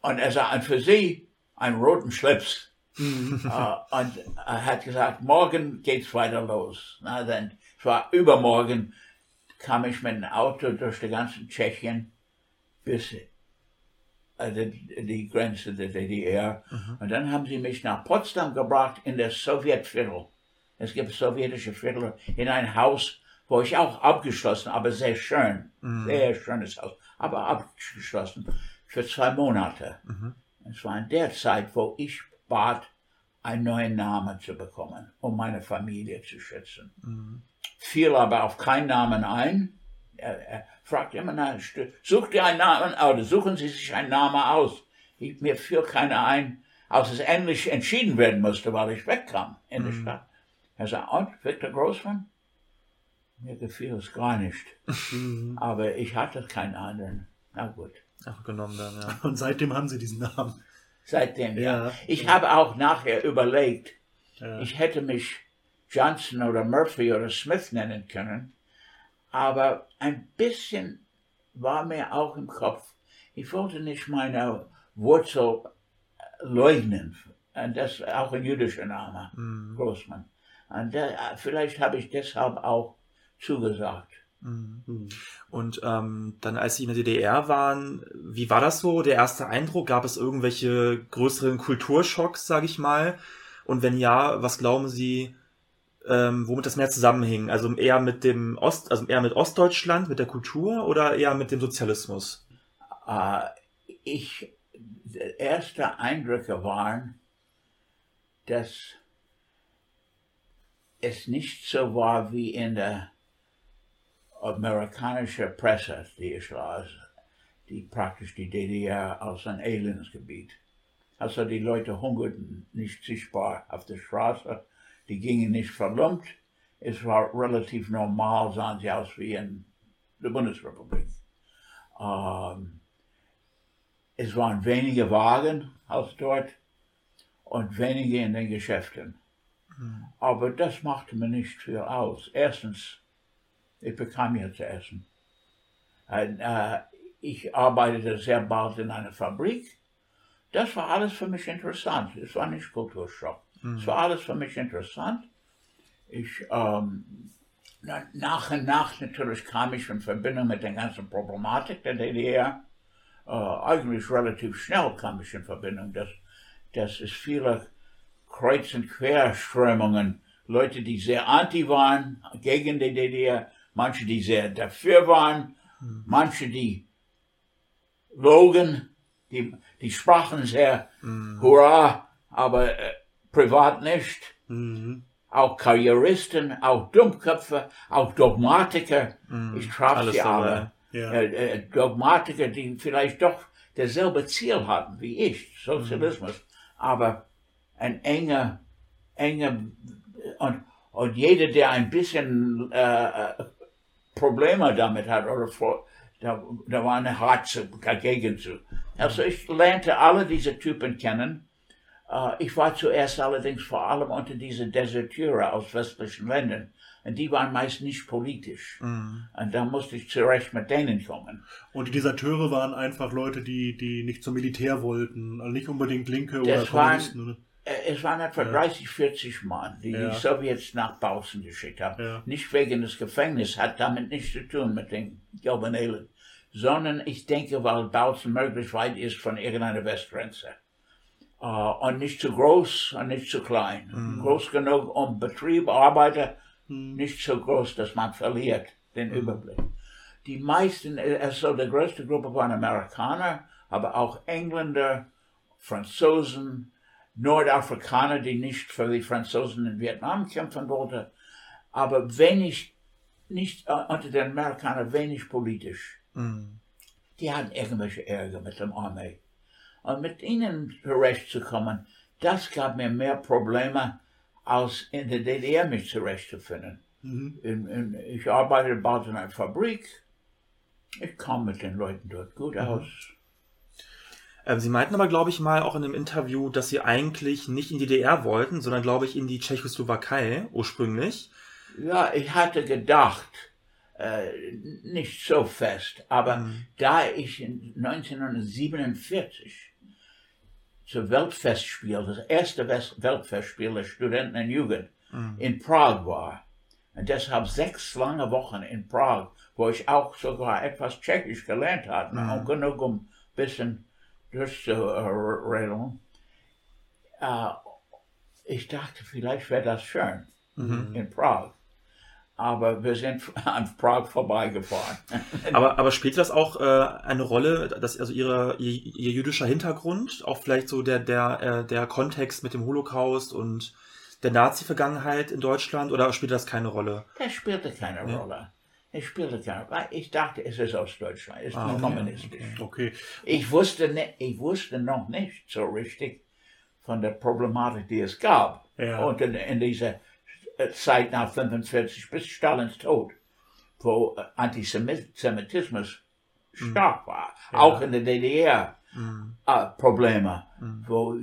Und er sah, und für sie einen roten Schlips. Äh, und er hat gesagt, morgen geht's weiter los. Na dann, es war übermorgen, kam ich mit dem Auto durch die ganze Tschechien bis äh, die, die Grenze der DDR. Und dann haben sie mich nach Potsdam gebracht in das Sowjetviertel. Es gibt sowjetische Viertel in ein Haus, wo ich auch abgeschlossen, aber sehr schön, sehr schönes Haus, aber abgeschlossen für zwei Monate. Es war in der Zeit, wo ich bat, einen neuen Namen zu bekommen, um meine Familie zu schützen. Fiel aber auf keinen Namen ein. Er, er fragte immer nach, such dir einen Namen oder suchen Sie sich einen Namen aus. Ich, mir fiel keiner ein, als es endlich entschieden werden musste, weil ich wegkam in der Stadt. Er sagte, und, Victor Großmann? Mir gefiel es gar nicht. Aber ich hatte keinen anderen. Na gut. Ach, genommen dann, ja. und seitdem haben sie diesen Namen. Seitdem, ja. Ja. Ich habe auch nachher überlegt, Ja. ich hätte mich Johnson oder Murphy oder Smith nennen können, aber ein bisschen war mir auch im Kopf, ich wollte nicht meine Wurzel äh, leugnen. Und das ist auch ein jüdischer Name, Großmann. Und da, vielleicht habe ich deshalb auch zugesagt. Und ähm, dann, als Sie in der DDR waren, wie war das so? Der erste Eindruck? Gab es irgendwelche größeren Kulturschocks, sage ich mal? Und wenn ja, was glauben Sie, ähm, womit das mehr zusammenhing? Also eher mit dem Ost, also eher mit Ostdeutschland, mit der Kultur oder eher mit dem Sozialismus? Äh, ich, erste Eindrücke waren, dass es nicht so war wie in der amerikanischen Presse, die ich las, die praktisch die DDR als ein Elendsgebiet Also die Leute hungerten nicht sichtbar auf der Straße, die gingen nicht verlumpt. Es war relativ normal, sahen sie aus wie in der Bundesrepublik. Ähm, es waren wenige Wagen als dort und wenige in den Geschäften. Mhm. Aber das machte mir nicht viel aus. Erstens, ich bekam ja zu essen. Und, äh, ich arbeitete sehr bald in einer Fabrik. Das war alles für mich interessant. Es war nicht Kulturschock. Mhm. Es war alles für mich interessant. Ich, ähm, nach und nach natürlich kam ich in Verbindung mit der ganzen Problematik der DDR. Äh, eigentlich relativ schnell kam ich in Verbindung, dass, dass es viele Kreuz- und Querströmungen, Leute, die sehr anti waren gegen die DDR, manche, die sehr dafür waren, mhm. manche, die logen, die, die sprachen sehr mhm. hurra, aber äh, privat nicht. Mhm. Auch Karrieristen, auch Dummköpfe, auch Dogmatiker. Mhm. Ich traf Alles sie alle. Ja. Äh, äh, Dogmatiker, die vielleicht doch dasselbe Ziel hatten wie ich, Sozialismus, mhm. aber ein enger, enger und, und jeder, der ein bisschen äh, äh Probleme damit hat oder vor, da, da war eine Hart dagegen zu. Also ich lernte alle diese Typen kennen. Uh, ich war zuerst allerdings vor allem unter diese Deserteure aus westlichen Ländern. Und die waren meist nicht politisch. Mhm. Und da musste ich zurecht mit denen kommen. Und die Deserteure waren einfach Leute, die, die nicht zum Militär wollten, also nicht unbedingt Linke das oder Kommunisten. Waren, äh, es waren etwa ja. 30, 40 Mann, die ja. die Sowjets nach Bautzen geschickt haben. Ja. Nicht wegen des Gefängnisses, hat damit nichts zu tun mit den Jovenelen, sondern ich denke, weil Bautzen möglichst weit ist von irgendeiner Westgrenze. Uh, und nicht zu groß und nicht zu klein. Mhm. Groß genug, um Betrieb, Arbeiter, mhm. nicht so groß, dass man verliert den mhm. Überblick. Die meisten, also die größte Gruppe waren Amerikaner, aber auch Engländer, Franzosen, Nordafrikaner, die nicht für die Franzosen in Vietnam kämpfen wollten, aber wenig, nicht uh, unter den Amerikanern wenig politisch. Mm. Die hatten irgendwelche Ärger mit der Armee. Und mit ihnen zurechtzukommen, das gab mir mehr Probleme, als in der DDR mich zurechtzufinden. Mhm. In, in, ich arbeitete bald in einer Fabrik. Ich kam mit den Leuten dort gut mhm. aus. Ähm, Sie meinten aber, glaube ich, mal auch in einem Interview, dass Sie eigentlich nicht in die DDR wollten, sondern, glaube ich, in die Tschechoslowakei ursprünglich. Ja, ich hatte gedacht, äh, nicht so fest, aber mhm. da ich 1947 zur Weltfestspiel, das erste Weltfestspiel der Studenten und Jugend mhm. in Prag war, und deshalb sechs lange Wochen in Prag, wo ich auch sogar etwas Tschechisch gelernt hatte, mhm. und genug um ein bisschen durchzureden. Äh, ich dachte, vielleicht wäre das schön mhm. in Prag. Aber wir sind an Prag vorbeigefahren. aber, aber spielt das auch äh, eine Rolle, dass also ihre, ihr, ihr, jüdischer Hintergrund, auch vielleicht so der, der, äh, der Kontext mit dem Holocaust und der Nazi-Vergangenheit in Deutschland oder spielt das keine Rolle? Das spielte keine ja. Rolle. Ich spielte gar nicht. Ich dachte, es ist aus Deutschland, es ist ah, kommunistisch. Okay. Ich, wusste ne, ich wusste noch nicht so richtig von der Problematik, die es gab. Ja. Und in, in dieser Zeit nach 45 bis Stalins Tod, wo Antisemitismus mhm. stark war. Ja. Auch in der DDR mhm. äh, Probleme, mhm. wo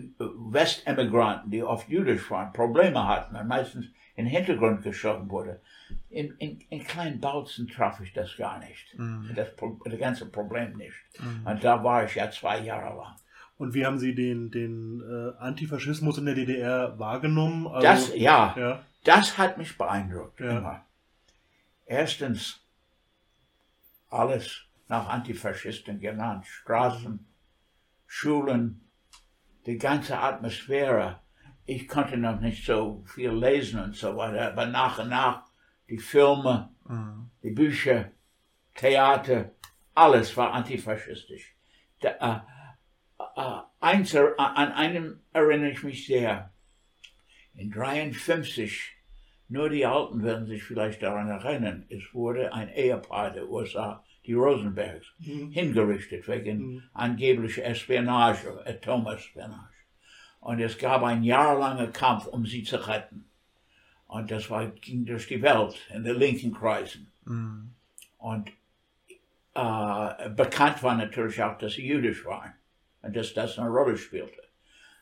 Westemigranten, die oft jüdisch waren, Probleme hatten und meistens in den Hintergrund geschoben wurde. In, in, in kleinen Bautzen traf ich das gar nicht. Mhm. Das, das ganze Problem nicht. Mhm. Und da war ich ja zwei Jahre lang. Und wie haben Sie den, den äh, Antifaschismus in der DDR wahrgenommen? Also, das, ja, ja, das hat mich beeindruckt. Ja. Immer. Erstens, alles nach Antifaschisten genannt. Straßen, Schulen, die ganze Atmosphäre. Ich konnte noch nicht so viel lesen und so weiter, aber nach und nach die Filme, mhm. die Bücher, Theater, alles war antifaschistisch. Da, äh, äh, eins, an einem erinnere ich mich sehr. In 53, nur die Alten werden sich vielleicht daran erinnern, es wurde ein Ehepaar der USA, die Rosenbergs, mhm. hingerichtet wegen mhm. angeblicher Espionage, Atomespionage. Und es gab einen jahrelangen Kampf, um sie zu retten. Und das war, ging durch die Welt in den linken Kreisen. Mhm. Und äh, bekannt war natürlich auch, dass sie jüdisch waren und dass das eine Rolle spielte.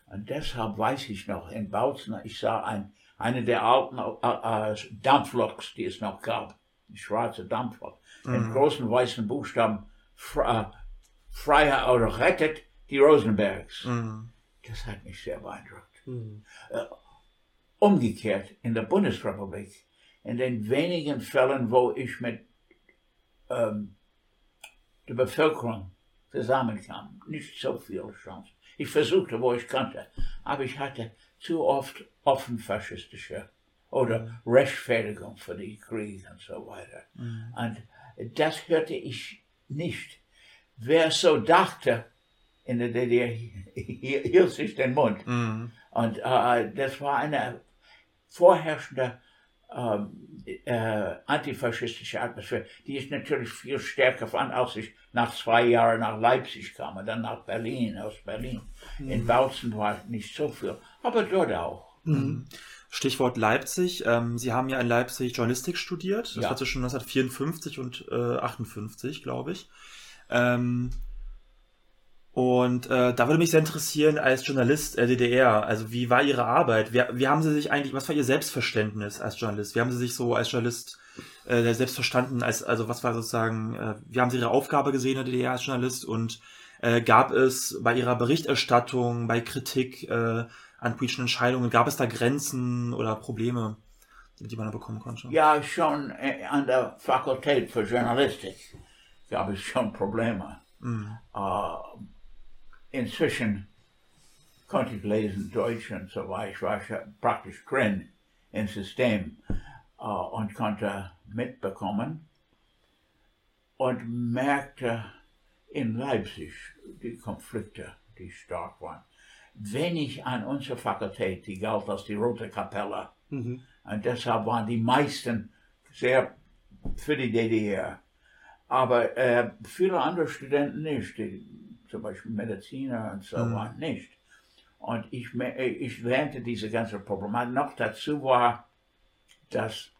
Und deshalb weiß ich noch, in Bautzen, ich sah ein, eine der alten äh, äh, Dampfloks, die es noch gab, die schwarze Dampflok, in großen weißen Buchstaben, Fre Freiheit oder rettet die Rosenbergs. Mhm. Das hat mich sehr beeindruckt. Äh, umgekehrt, in der Bundesrepublik, in den wenigen Fällen, wo ich mit ähm, der Bevölkerung zusammenkam, nicht so viele Chancen. Ich versuchte, wo ich konnte, aber ich hatte zu oft offen faschistische oder Rechtfertigung für die Krieg und so weiter. Und das hörte ich nicht. Wer so dachte, in der DDR hielt sich den Mund. Mhm. Und äh, das war eine vorherrschende ähm, äh, antifaschistische Atmosphäre. Die ist natürlich viel stärker fand, als ich nach zwei Jahren nach Leipzig kam und dann nach Berlin, aus Berlin. In Bautzen war nicht so viel, aber dort auch. Stichwort Leipzig. Ähm, Sie haben ja in Leipzig Journalistik studiert. Das Ja. war zwischen 1954 und äh, 58, glaube ich. Ähm, und äh, da würde mich sehr interessieren, als Journalist der DDR, also wie war Ihre Arbeit? Wie, wie haben Sie sich eigentlich, was war Ihr Selbstverständnis als Journalist? Wie haben Sie sich so als Journalist äh, selbst verstanden? Als, also was war sozusagen, äh, wie haben Sie Ihre Aufgabe gesehen in der DDR als Journalist? Und äh, gab es bei Ihrer Berichterstattung, bei Kritik äh, an politischen Entscheidungen, gab es da Grenzen oder Probleme, die man da bekommen konnte? Ja, schon äh, an der Fakultät für Journalistik gab es schon Probleme. Mhm. Äh, inzwischen konnte ich lesen Deutsch und so weiter. Ich war praktisch drin im System äh, und konnte mitbekommen und merkte in Leipzig die Konflikte, die stark waren. Wenig an unserer Fakultät, die galt als die Rote Kapelle. Und deshalb waren die meisten sehr für die DDR. Aber äh, viele andere Studenten nicht, die, zum Beispiel Mediziner und so waren nicht. Und ich, äh, ich lernte diese ganze Problematik. Noch dazu war, dass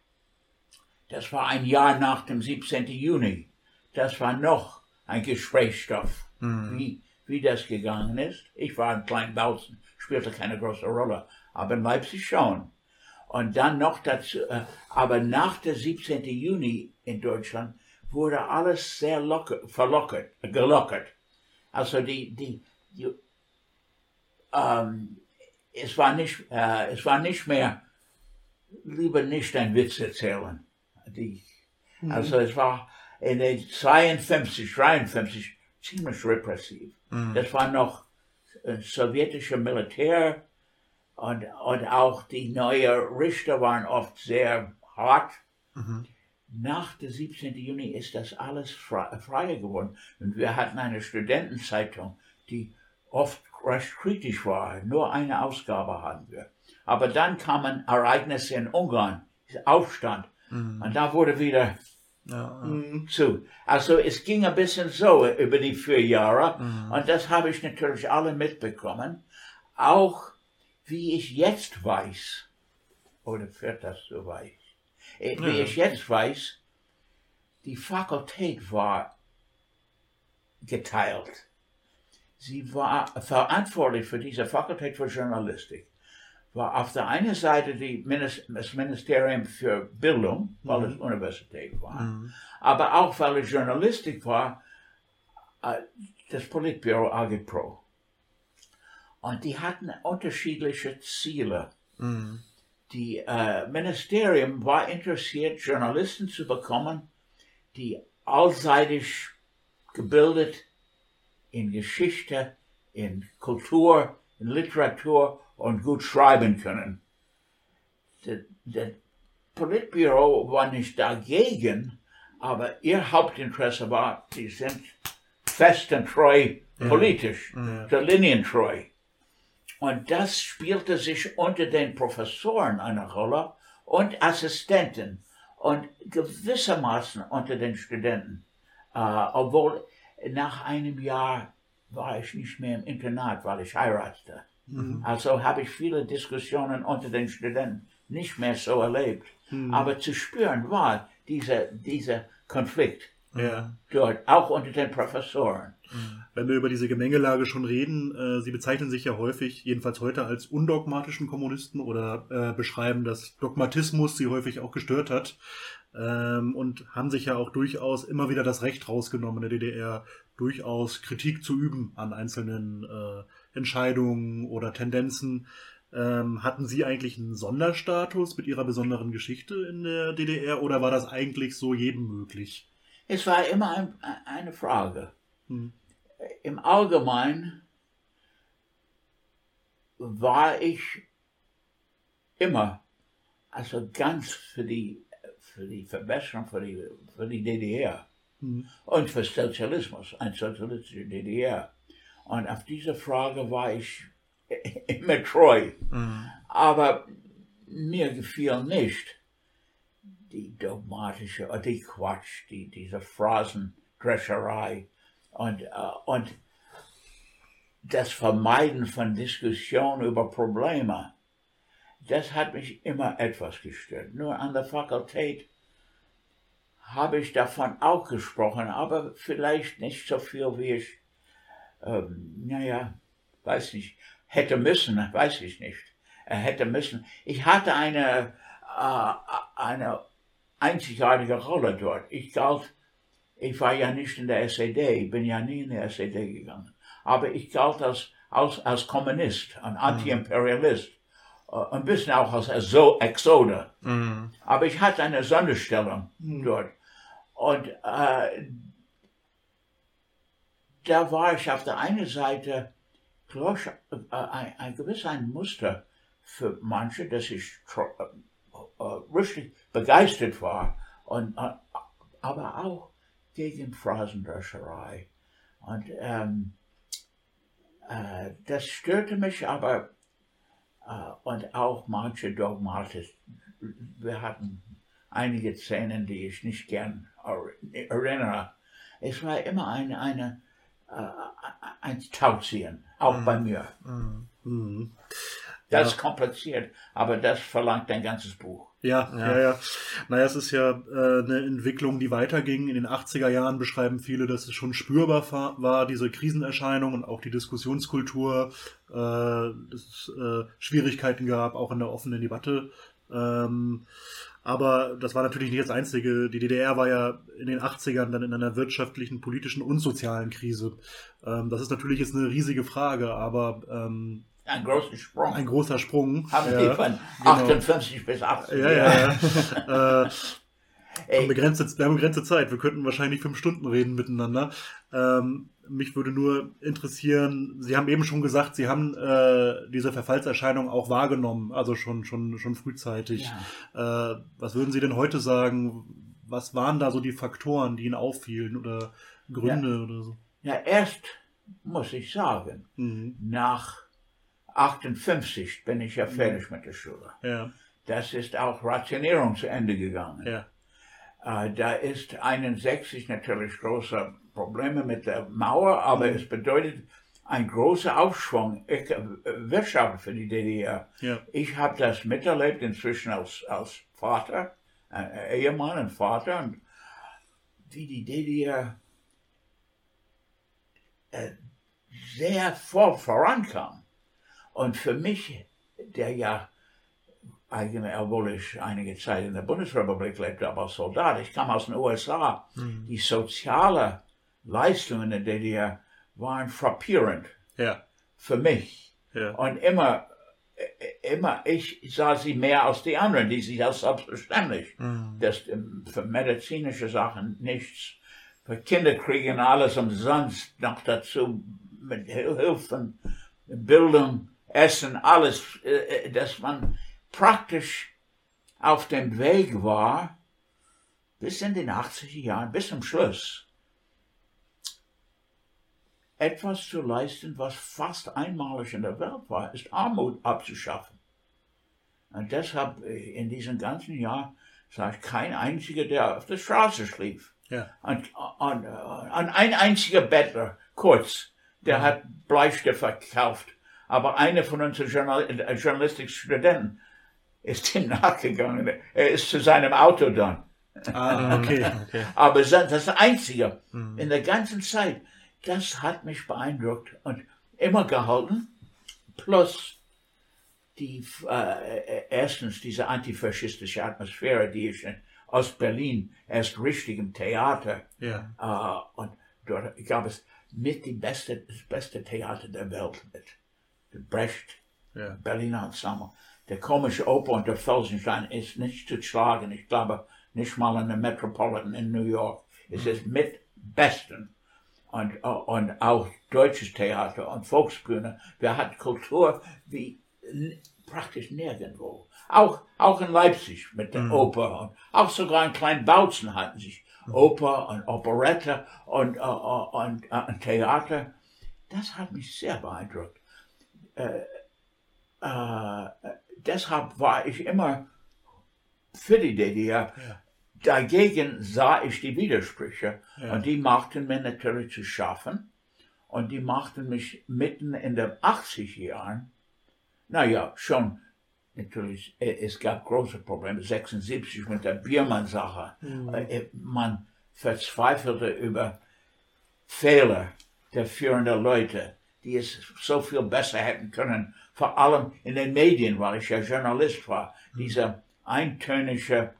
das war ein Jahr nach dem 17. Juni. Das war noch ein Gesprächsstoff, wie, wie das gegangen ist. Ich war in Kleinbautzen, spielte keine große Rolle, aber in Leipzig schon. Und dann noch dazu, äh, aber nach dem 17. Juni in Deutschland wurde alles sehr locker, verlockert, gelockert. Also die, die, die ähm, es war nicht, äh, es war nicht mehr, lieber nicht ein Witz erzählen. Die, Also es war in den 52, 53 ziemlich repressiv. Das war noch äh, sowjetische Militär und, und auch die neuen Richter waren oft sehr hart. Nach dem 17. Juni ist das alles frei, freier geworden. Und wir hatten eine Studentenzeitung, die oft recht kritisch war. Nur eine Ausgabe hatten wir. Aber dann kamen Ereignisse in Ungarn, Aufstand. Und da wurde wieder Ja, zu. Also es ging ein bisschen so über die vier Jahre und das habe ich natürlich alle mitbekommen. Auch wie ich jetzt weiß, oder wird das so weit? Wie Ja. ich jetzt weiß, die Fakultät war geteilt. Sie war verantwortlich für diese Fakultät für Journalistik. War auf der einen Seite Minis das Ministerium für Bildung, weil es Universität war, aber auch weil es Journalistik war, äh, das Politbüro AGPRO. Und die hatten unterschiedliche Ziele. Mhm. Die äh, Ministerium war interessiert, Journalisten zu bekommen, die allseitig gebildet in Geschichte, in Kultur, in Literatur und gut schreiben können. Das, Politbüro war nicht dagegen, aber ihr Hauptinteresse war, sie sind fest und treu politisch, der Linien treu. Und das spielte sich unter den Professoren eine Rolle und Assistenten und gewissermaßen unter den Studenten. Äh, obwohl nach einem Jahr war ich nicht mehr im Internat, weil ich heiratete Mhm. Also habe ich viele Diskussionen unter den Studenten nicht mehr so erlebt. Mhm. Aber zu spüren war dieser, dieser Konflikt ja. dort, auch unter den Professoren. Wenn wir über diese Gemengelage schon reden, äh, Sie bezeichnen sich ja häufig, jedenfalls heute, als undogmatischen Kommunisten oder äh, beschreiben, dass Dogmatismus Sie häufig auch gestört hat ähm, und haben sich ja auch durchaus immer wieder das Recht rausgenommen in der DDR, durchaus Kritik zu üben an einzelnen äh, Entscheidungen oder Tendenzen. Ähm, hatten Sie eigentlich einen Sonderstatus mit Ihrer besonderen Geschichte in der DDR oder war das eigentlich so jedem möglich? Es war immer ein, eine Frage. Hm. Im Allgemeinen war ich immer, also ganz für die, für die Verbesserung für die, für die DDR hm. und für Sozialismus, ein sozialistischer DDR. Und auf diese Frage war ich immer treu. Mhm. Aber mir gefiel nicht die dogmatische, die Quatsch, die, diese Phrasendrescherei und, uh, und das Vermeiden von Diskussion über Probleme. Das hat mich immer etwas gestört. Nur an der Fakultät habe ich davon auch gesprochen, aber vielleicht nicht so viel, wie ich, ähm, naja, weiß nicht, hätte müssen, weiß ich nicht, hätte müssen. Ich hatte eine, äh, eine einzigartige Rolle dort. Ich galt, ich war ja nicht in der SED, ich bin ja nie in der SED gegangen, aber ich galt als, als, als Kommunist, ein mhm. Anti-Imperialist. Mhm. Ein bisschen auch als Exode. Mhm. Aber ich hatte eine Sonderstellung mhm. dort. Und äh, da war ich auf der einen Seite glaube äh, ein, ein gewiss ein Muster für manche, dass ich äh, äh, richtig begeistert war, und, äh, aber auch gegen Phrasendrescherei. Und ähm, äh, das störte mich aber äh, und auch manche Dogmatik. Wir hatten einige Szenen, die ich nicht gern erinnere. Es war immer eine, eine äh, ein Tauziehen, auch mhm. bei mir. Mhm. mhm. Das ja. ist kompliziert, aber das verlangt ein ganzes Buch. Ja, ja, ja. ja. Naja, es ist ja äh, eine Entwicklung, die weiterging. In den 80er Jahren beschreiben viele, dass es schon spürbar war, diese Krisenerscheinung und auch die Diskussionskultur, äh, dass es äh, Schwierigkeiten gab, auch in der offenen Debatte. Ähm, aber das war natürlich nicht das Einzige. Die DDR war ja in den 80ern dann in einer wirtschaftlichen, politischen und sozialen Krise. Ähm, das ist natürlich jetzt eine riesige Frage, aber ähm, ein großer Sprung. Ein großer Sprung. Haben ja, die von genau. 58 bis 80. Ja, ja, ja. äh, wir, haben begrenzte, wir haben begrenzte Zeit. Wir könnten wahrscheinlich fünf Stunden reden miteinander. Ähm, mich würde nur interessieren, Sie haben eben schon gesagt, Sie haben äh, diese Verfallserscheinung auch wahrgenommen, also schon, schon, schon frühzeitig. Ja. Äh, was würden Sie denn heute sagen? Was waren da so die Faktoren, die Ihnen auffielen oder Gründe ja. oder so? Ja, erst muss ich sagen, mhm. nach 58 bin ich ja fertig mit der Schule. Ja. Das ist auch Rationierung zu Ende gegangen. Ja. Äh, da ist 61 natürlich große Probleme mit der Mauer, aber mhm. es bedeutet ein großer Aufschwung äh, Wirtschaft für die DDR. Ja. Ich habe das miterlebt inzwischen als, als Vater, äh, Ehemann und Vater, und wie die DDR äh, sehr vor, vorankam. Und für mich, der ja eigentlich, obwohl ich einige Zeit in der Bundesrepublik lebte, aber als Soldat, ich kam aus den USA, mhm. die soziale Leistungen der DDR waren frappierend. Ja. Für mich. Ja. Und immer, immer, ich sah sie mehr als die anderen, die sich als selbstverständlich. Mhm. Das für medizinische Sachen nichts. Für Kinderkriegen alles umsonst noch dazu mit Hilfen, Bildung, Essen, alles, äh, äh, dass man praktisch auf dem Weg war, bis in den 80er Jahren, bis zum Schluss, etwas zu leisten, was fast einmalig in der Welt war, ist Armut abzuschaffen. Und deshalb äh, in diesem ganzen Jahr sah ich kein einziger, der auf der Straße schlief. Ja. Und, und, und ein einziger Bettler, kurz, der mhm. hat Bleistift verkauft Aber einer von unseren Journal äh, Journalistikstudenten ist ihm nachgegangen. Er ist zu seinem Auto dann. Ah, okay. okay. Aber das ist Einzige mhm. in der ganzen Zeit. Das hat mich beeindruckt und immer gehalten. Plus die, äh, erstens diese antifaschistische Atmosphäre, die ich in Ostberlin erst richtig im Theater ja. äh, und dort gab es mit die beste, das beste Theater der Welt mit Brecht, ja. Berliner Ensemble. Der komische Oper unter Felsenstein ist nicht zu schlagen. Ich glaube, nicht mal in der Metropolitan in New York. Es ist mit Besten. Und, und auch deutsches Theater und Volksbühne. Wir hatten Kultur wie praktisch nirgendwo. Auch, auch in Leipzig mit der mhm. Oper. Und auch sogar in Kleinbautzen hatten sich mhm. Oper und Operette und, uh, und, uh, und Theater. Das hat mich sehr beeindruckt. Äh, äh, deshalb war ich immer für die DDR. Ja. Dagegen sah ich die Widersprüche ja. und die machten mir natürlich zu schaffen und die machten mich mitten in den 80 Jahren, naja, schon natürlich, äh, es gab große Probleme, 76 mit der Biermann-Sache. Mhm. Man verzweifelte über Fehler der führenden Leute, die es so viel besser hätten können, vor allem in den Medien, weil ich ja Journalist war, diese eintönige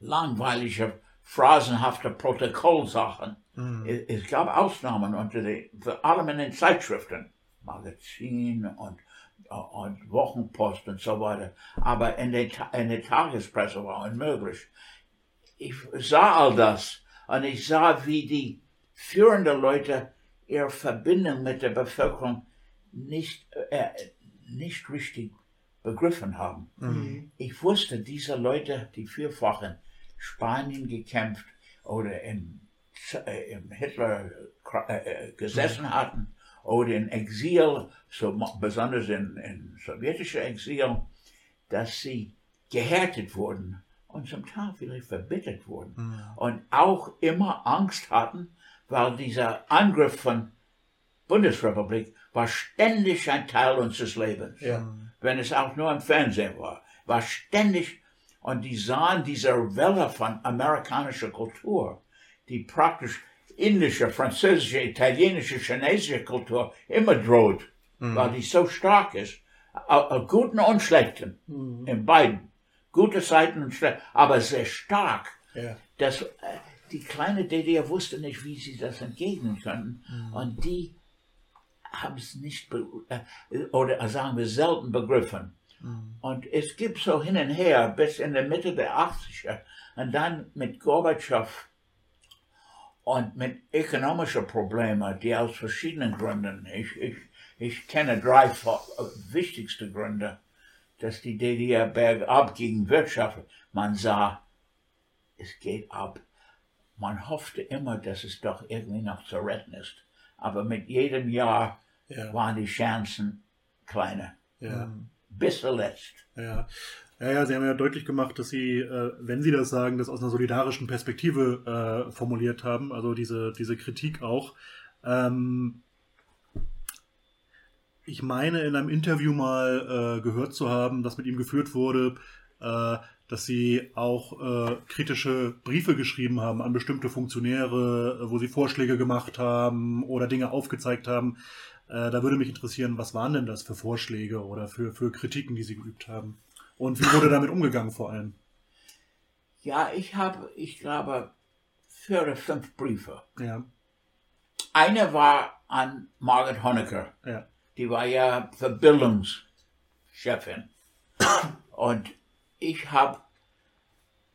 langweilige, phrasenhafte Protokollsachen. Mhm. Es, gab Ausnahmen unter die, vor allem in den Zeitschriften, Magazin und, und Wochenpost und so weiter. Aber in, den, in der Tagespresse war unmöglich. Ich sah all das und ich sah, wie die führenden Leute ihre Verbindung mit der Bevölkerung nicht, äh, nicht richtig begriffen haben. Mhm. Ich wusste, diese Leute, die vierfachen, Spanien gekämpft oder in, äh, im Hitler äh, äh, gesessen mhm. hatten oder in Exil, so besonders in, in sowjetischer Exil, dass sie gehärtet wurden und zum Teil vielleicht verbittert wurden mhm. und auch immer Angst hatten, weil dieser Angriff von Bundesrepublik war ständig ein Teil unseres Lebens. Ja. Wenn es auch nur im Fernsehen war, war ständig und die sahen diese Welle von amerikanischer Kultur, die praktisch indische, französische, italienische, chinesische Kultur immer droht, mhm. weil die so stark ist, guten und schlechten, mhm. in beiden, gute Seiten und schlechte, aber sehr stark, ja. dass äh, die kleine DDR wusste nicht, wie sie das entgegnen können mhm. und die haben es nicht, äh, oder sagen wir selten begriffen. Mhm. Und es gibt so hin und her bis in der Mitte der 80er und dann mit Gorbatschow und mit ökonomischen Problemen, die aus verschiedenen Gründen, ich, ich, ich kenne drei wichtigste Gründe, dass die DDR bergab ging Wirtschaft. Man sah, es geht ab. Man hoffte immer, dass es doch irgendwie noch zu retten ist. Aber mit jedem Jahr ja. waren die Chancen kleiner. Ja. Mhm bis zuletzt. Ja. Ja, ja, Sie haben ja deutlich gemacht, dass Sie, äh, wenn Sie das sagen, das aus einer solidarischen Perspektive äh, formuliert haben, also diese, diese Kritik auch. Ähm, ich meine, in einem Interview mal äh, gehört zu haben, das mit ihm geführt wurde, äh, dass Sie auch äh, kritische Briefe geschrieben haben an bestimmte Funktionäre, wo Sie Vorschläge gemacht haben oder Dinge aufgezeigt haben. Äh, da würde mich interessieren, was waren denn das für Vorschläge oder für, für Kritiken, die Sie geübt haben? Und wie wurde damit umgegangen vor allem? Ja, ich habe, ich glaube, vier oder fünf Briefe. Ja. Eine war an Margaret Honecker. Ja. Die war ja Verbildungschefin. Und ich habe,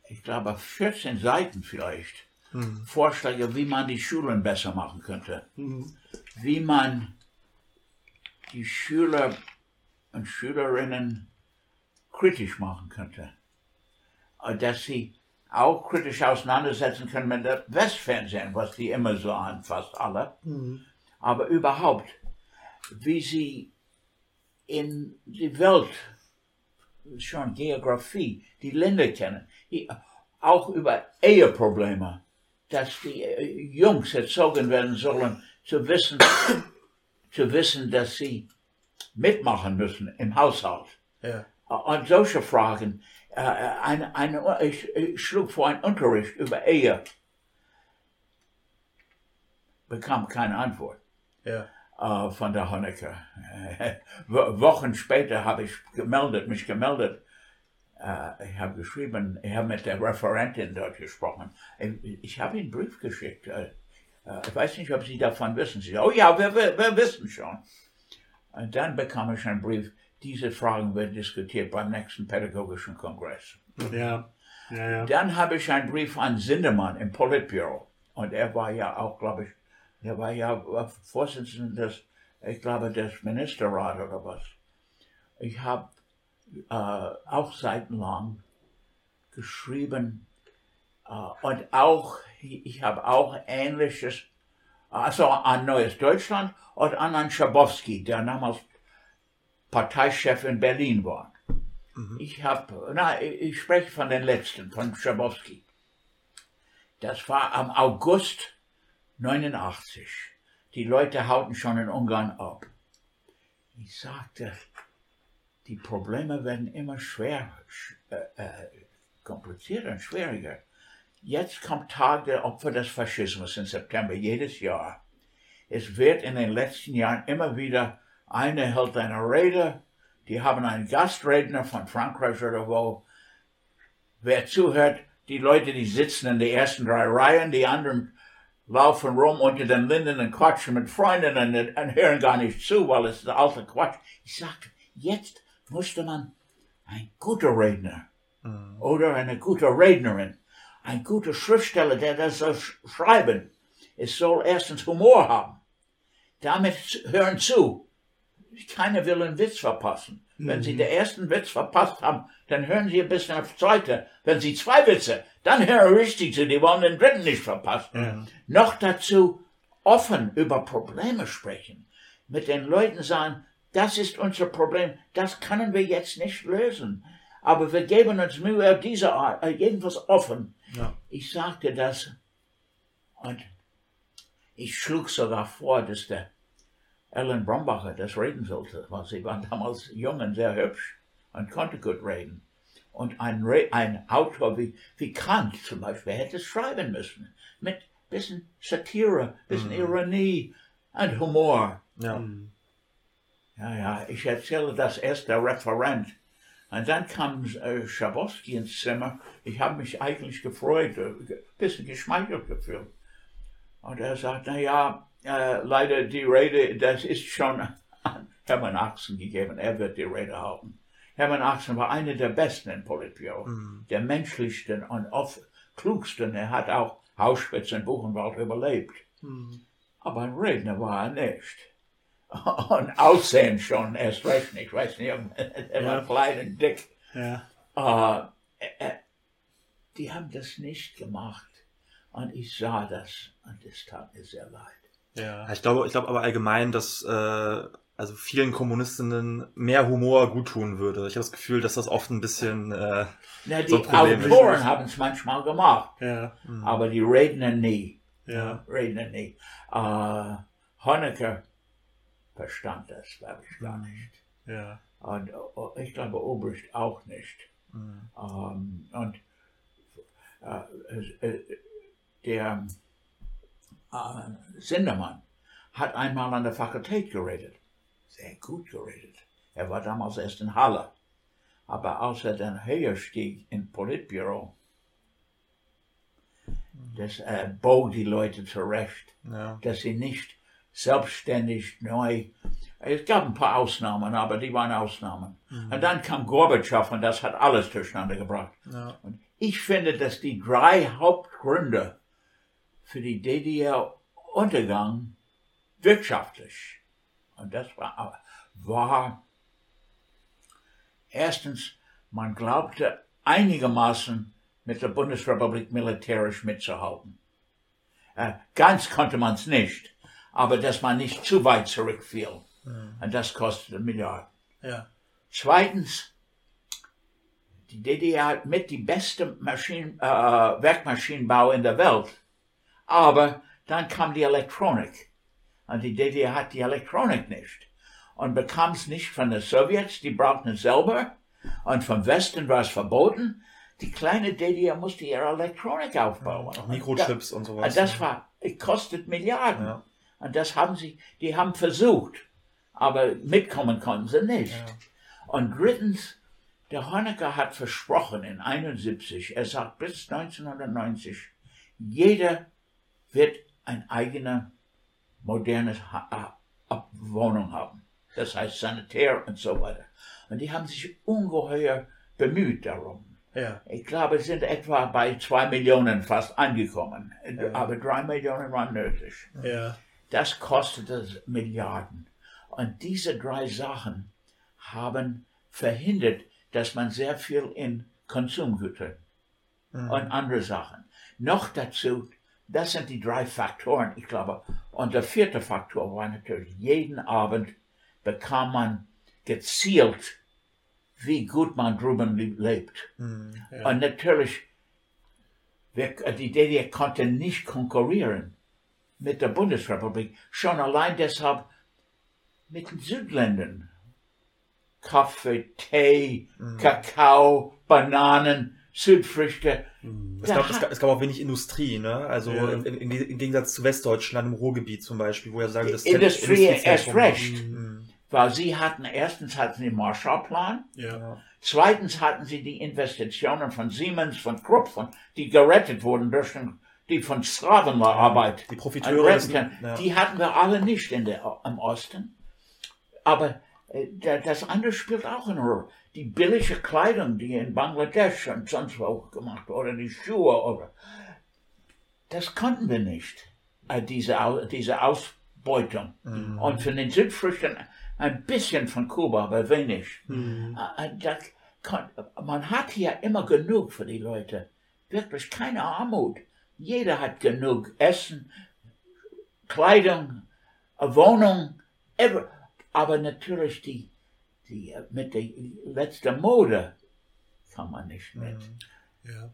ich glaube, 14 Seiten vielleicht, mhm. Vorschläge, wie man die Schulen besser machen könnte. Mhm. Wie man die Schüler und Schülerinnen kritisch machen könnte. Dass sie auch kritisch auseinandersetzen können mit dem Westfernsehen, was die immer sahen, fast alle. Mhm. Aber überhaupt, wie sie in die Welt, schon Geografie, die Länder kennen, auch über Eheprobleme, dass die Jungs erzogen werden sollen, zu wissen, zu wissen, dass sie mitmachen müssen im Haushalt. Ja. Und solche Fragen. Äh, eine, eine, ich, ich schlug vor einen Unterricht über Ehe. Bekam keine Antwort Ja. Äh, von der Honecker. Wo- Wochen später habe ich gemeldet, mich gemeldet. Äh, ich habe geschrieben, ich habe mit der Referentin dort gesprochen. Ich, ich habe Ihnen einen Brief geschickt. Äh, äh, ich weiß nicht, ob Sie davon wissen. Sie, oh ja, wir, wir, wir wissen schon. Und dann bekam ich einen Brief. Diese Fragen werden diskutiert beim nächsten pädagogischen Kongress. Ja. Ja, ja. Dann habe ich einen Brief an Sindemann im Politbüro. Und er war ja auch, glaube ich, er war ja Vorsitzender des, ich glaube, des Ministerrats oder was. Ich habe äh, auch seitenlang geschrieben äh, und auch, ich habe auch Ähnliches, also an Neues Deutschland und an Herrn Schabowski, der damals Parteichef in Berlin war. Ich habe, na, ich spreche von den letzten, von Schabowski. Das war am August 89. Die Leute hauten schon in Ungarn ab. Ich sagte, die Probleme werden immer schwerer, sch- äh, äh, komplizierter und schwieriger. Jetzt kommt Tag der Opfer des Faschismus im September jedes Jahr. Es wird in den letzten Jahren immer wieder, eine hält eine Rede, die haben einen Gastredner von Frankreich oder wo. Wer zuhört, die Leute, die sitzen in den ersten drei Reihen, die anderen laufen rum unter den Linden und quatschen mit Freunden und, und hören gar nicht zu, weil es der alte Quatsch. Ich sagte, jetzt musste man ein guter Redner oder eine gute Rednerin, ein guter Schriftsteller, der das soll sch- schreiben. Es soll erstens Humor haben. Damit hören zu. Keiner will einen Witz verpassen. Wenn Sie den ersten Witz verpasst haben, dann hören Sie ein bisschen auf zweite. Wenn Sie zwei Witze, dann hören richtig zu. Die wollen den dritten nicht verpassen. Ja. Noch dazu offen über Probleme sprechen. Mit den Leuten sagen, das ist unser Problem, das können wir jetzt nicht lösen. Aber wir geben uns Mühe auf diese Art, äh, jedenfalls offen. Ja. Ich sagte das und ich schlug sogar vor, dass der Ellen Brombacher das reden sollte, weil sie war damals jung und sehr hübsch und konnte gut reden. Und ein, Re ein Autor wie, wie Kant zum Beispiel hätte es schreiben müssen. Mit bisschen Satire, bisschen Ironie und Humor. Ja. Ja, ja, ich erzähle das erst der Referent. Und dann kam äh, Schabowski ins Zimmer. Ich habe mich eigentlich gefreut, äh, ein bisschen geschmeichelt gefühlt. Und er sagt, na ja, äh, leider die Rede, das ist schon an Hermann Axen gegeben. Er wird die Rede halten. Hermann Axen war einer der Besten in Politbüro, der menschlichsten und oft klugsten. Er hat auch Auschwitz und Buchenwald überlebt. Aber ein Redner war er nicht. Und Aussehen schon erst recht nicht. Ich weiß nicht, ob- er war Ja. klein und dick. Ja. Äh, äh, die haben das nicht gemacht. Und ich sah das und es tat mir sehr leid. Ja. Ich glaube, ich glaube aber allgemein, dass äh, also vielen Kommunistinnen mehr Humor guttun würde. Ich habe das Gefühl, dass das oft ein bisschen äh, Na, die So ein Problem ist Autoren es. haben es manchmal gemacht, Ja. aber die Redner nie. Ja. Redner nie. Äh, Honecker verstand das, glaube ich, gar nicht. Ja. Und äh, ich glaube, Obrist auch nicht. Ähm, und äh, äh, der äh, Sindermann hat einmal an der Fakultät geredet. Sehr gut geredet. Er war damals erst in Halle. Aber als er dann höher stieg im Politbüro, das äh, bog die Leute zurecht ja. dass sie nicht selbstständig neu. Es gab ein paar Ausnahmen, aber die waren Ausnahmen. Und dann kam Gorbatschow und das hat alles durcheinander gebracht. Ja. Und ich finde, dass die drei Hauptgründe für die DDR-Untergang wirtschaftlich, und das war, war erstens, man glaubte einigermaßen mit der Bundesrepublik militärisch mitzuhalten. Äh, ganz konnte man es nicht, aber dass man nicht zu weit zurückfiel. Und das kostete Milliarden. Ja. Zweitens, die DDR hat mit die beste Maschinen, äh, Werkmaschinenbau in der Welt. Aber dann kam die Elektronik. Und die DDR hat die Elektronik nicht. und bekam es nicht von den Sowjets, die brauchten es selber. Und vom Westen war es verboten. Die kleine DDR musste ihre Elektronik aufbauen. Auch Mikrochips und, und sowas. Das war, es kostet Milliarden. Ja. Und das haben sie, die haben versucht. Aber mitkommen konnten sie nicht. Ja. Und drittens, der Honecker hat versprochen in 71, er sagt bis 1990, jeder wird ein eigener modernes ha Wohnung haben. Das heißt sanitär und so weiter. Und die haben sich ungeheuer bemüht darum. Ja. Ich glaube, es sind etwa bei zwei Millionen fast angekommen. Ja. Aber drei Millionen waren nötig. Ja. Das kostete Milliarden. Und diese drei Sachen haben verhindert, dass man sehr viel in Konsumgüter Mhm. und andere Sachen. Noch dazu, das sind die drei Faktoren, ich glaube. Und der vierte Faktor war natürlich, jeden Abend bekam man gezielt, wie gut man drüben lebt. Mhm. Ja. Und natürlich, wir, die DDR konnte nicht konkurrieren mit der Bundesrepublik. Schon allein deshalb mit den Südländern. Kaffee, Tee, Kakao, Bananen, Südfrüchte. Es Da gab, es, gab, es gab auch wenig Industrie, ne? Also Ja. im, im, im Gegensatz zu Westdeutschland im Ruhrgebiet zum Beispiel, wo er sagen, das Industrie erst recht. Mhm. Weil sie hatten, erstens hatten sie den Marshallplan, Ja. zweitens hatten sie die Investitionen von Siemens, von Krupp, von, die gerettet wurden durch den, die von Sklavenarbeit. Die Profiteure ja. Die hatten wir alle nicht in der, im Osten. Aber das andere spielt auch eine Rolle. Die billige Kleidung, die in Bangladesch und sonst wo gemacht wurde, oder die Schuhe, oder, das konnten wir nicht, äh, diese, diese Ausbeutung. Mhm. Und von den Südfrüchten ein bisschen von Kuba, aber wenig. Mhm. Äh, äh, kon, man hat hier immer genug für die Leute. Wirklich keine Armut. Jeder hat genug Essen, Kleidung, Wohnung, ever. Aber natürlich die, die mit der letzten Mode kann man nicht mit. Ja.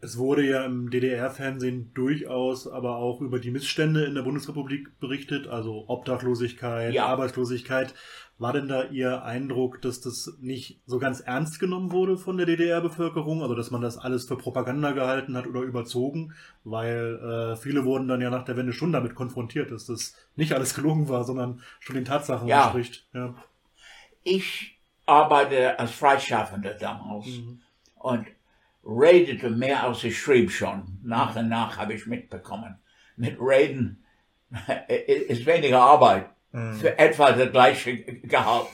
Es wurde ja im DDR-Fernsehen durchaus aber auch über die Missstände in der Bundesrepublik berichtet, also Obdachlosigkeit, Ja. Arbeitslosigkeit. War denn da Ihr Eindruck, dass das nicht so ganz ernst genommen wurde von der DDR-Bevölkerung? Also, dass man das alles für Propaganda gehalten hat oder überzogen? Weil äh, viele wurden dann ja nach der Wende schon damit konfrontiert, dass das nicht alles gelogen war, sondern schon den Tatsachen Ja. entspricht. Ja. Ich arbeite als Freischaffender damals Mhm. und redete mehr als ich schrieb schon. Nach und nach habe ich mitbekommen. Mit Reden ist weniger Arbeit Mhm. für etwa das gleiche Gehalt.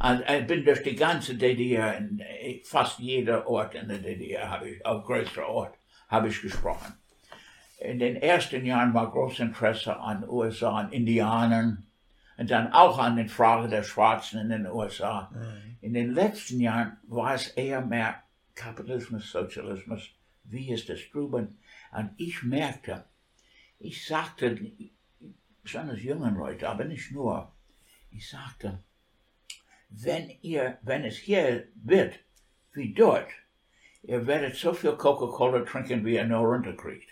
Und ich bin durch die ganze DDR, in fast jeder Ort in der DDR habe ich, auf größer Ort, habe ich gesprochen. In den ersten Jahren war großes Interesse an USA, an Indianern und dann auch an den Fragen der Schwarzen in den USA. In den letzten Jahren war es eher mehr Kapitalismus, Sozialismus, wie ist es drüben? Und ich merkte, ich sagte, besonders jungen Leute, aber nicht nur, ich sagte, wenn ihr, wenn es hier wird, wie dort, ihr werdet so viel Coca-Cola trinken, wie ihr nur runterkriegt.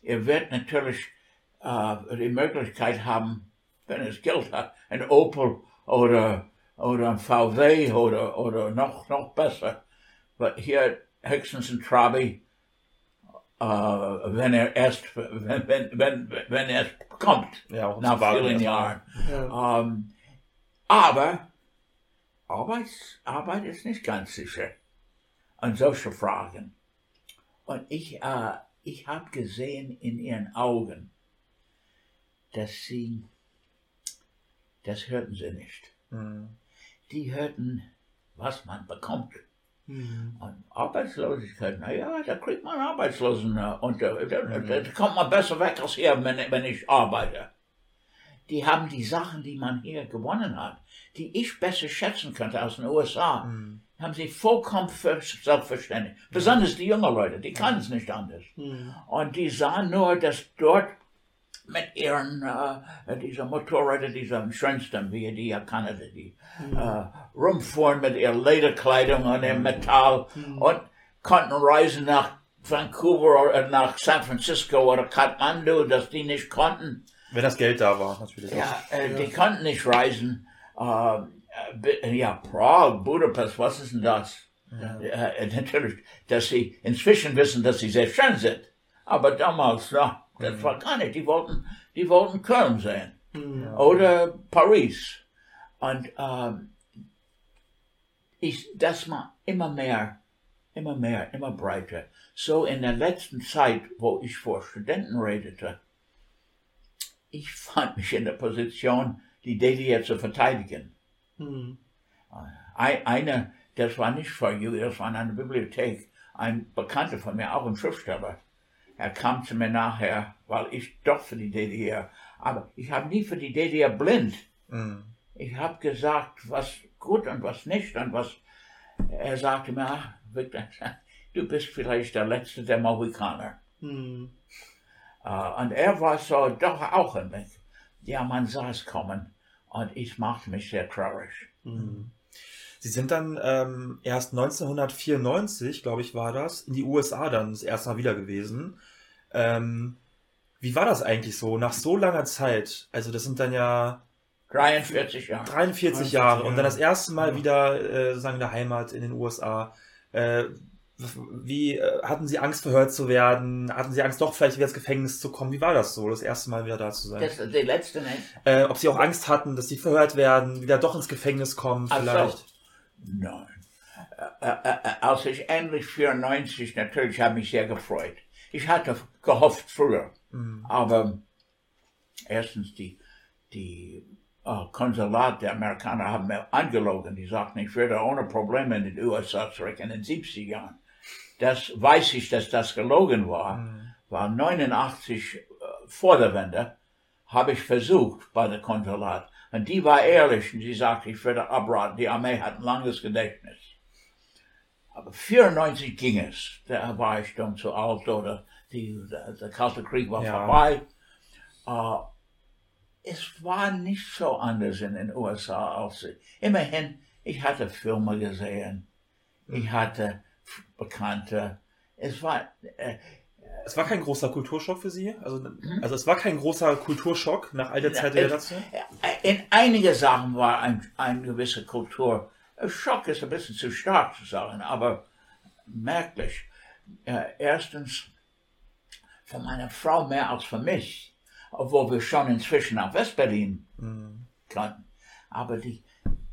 Ihr werdet natürlich äh, die Möglichkeit haben, wenn es Geld hat, ein Opel oder, oder ein VW oder, oder noch, noch besser. Aber hier höchstens ein Trabi, wenn er erst, wenn, wenn, wenn, wenn er es bekommt, Ja, nach vielen. Jahren. Ja. Ähm, aber Arbeit, Arbeit ist nicht ganz sicher an solche Fragen. Und ich, äh, ich habe gesehen in ihren Augen, dass sie, das hörten sie nicht. Mhm. Die hörten, was man bekommt. Mhm. Und Arbeitslosigkeit, naja, da kriegt man Arbeitslosen äh, und äh, da, Mhm. da kommt man besser weg als hier, wenn, wenn ich arbeite. Die haben die Sachen, die man hier gewonnen hat, die ich besser schätzen könnte als in den USA, Mhm. haben sie vollkommen selbstverständlich. Besonders die jungen Leute, die können es nicht anders. Mhm. Und die sahen nur, dass dort mit ihren, äh, dieser Motorräder, dieser schönsten, wie die ja Kanada, die äh, rumfuhren mit ihrer Lederkleidung und dem Metall und konnten reisen nach Vancouver oder nach San Francisco oder Kathmandu, dass die nicht konnten. Wenn das Geld da war, natürlich. Ja, äh, die konnten nicht reisen. Äh, äh, ja, Prag, Budapest, was ist denn das? Ja. Äh, natürlich, dass sie inzwischen wissen, dass sie sehr schön sind. Aber damals, ja, das mhm. war gar nicht. Die wollten, die wollten Köln sehen. Mhm. Oder Paris. Und ähm, ich, das war immer mehr, immer mehr, immer breiter. So in der letzten Zeit, wo ich vor Studenten redete, ich fand mich in der Position, die DDR zu verteidigen. Mhm. Eine, das war nicht vor Juli, das war in einer Bibliothek, ein Bekannter von mir, auch ein Schriftsteller. Er kam zu mir nachher, weil ich doch für die DDR, aber ich habe nie für die DDR blind. Mhm. Ich habe gesagt, was gut und was nicht und was. Er sagte mir, ach, Victor, du bist vielleicht der letzte der Mohikaner. Mhm. Uh, und er war so doch auch ein mich. Ja, man sah es kommen und ich machte mich sehr traurig. Mhm. Sie sind dann ähm, erst 1994, glaube ich, war das, in die USA dann das erste Mal wieder gewesen. Ähm, wie war das eigentlich so, nach so langer Zeit? Also das sind dann ja 43 Jahre. 43 Jahre und dann das erste Mal ja. wieder äh, sozusagen in der Heimat in den USA. Äh, wie äh, hatten Sie Angst, verhört zu werden? Hatten Sie Angst, doch vielleicht wieder ins Gefängnis zu kommen? Wie war das so, das erste Mal wieder da zu sein? Das, die letzte nicht. Äh, ob Sie auch Angst hatten, dass Sie verhört werden, wieder doch ins Gefängnis kommen, vielleicht? So. Nein. Als ich endlich 94, natürlich habe ich mich sehr gefreut. Ich hatte gehofft früher, mhm. aber erstens die, die uh, Konsulat der Amerikaner haben mir angelogen. Die sagten, ich würde ohne Probleme in den USA zurück in den 70 Jahren das weiß ich, dass das gelogen war, mhm. war 89 äh, vor der Wende, habe ich versucht bei der Konsulat. Und die war ehrlich und sie sagte, ich würde abraten, die Armee hat ein langes Gedächtnis. Aber 94 ging es. Da war ich dann zu alt oder die, der, der Kalte Krieg war ja. vorbei. Uh, es war nicht so anders in den USA als immerhin, ich hatte Filme gesehen. Ich hatte Bekannte. Es war. Äh, es war kein großer Kulturschock für Sie? Also, mhm. also es war kein großer Kulturschock nach all der Zeit der dazu? In einige Sachen war ein, ein gewisser Kulturschock ist ein bisschen zu stark zu sagen, aber merklich. Äh, erstens für meine Frau mehr als für mich, obwohl wir schon inzwischen nach Westberlin mhm. konnten. Aber die,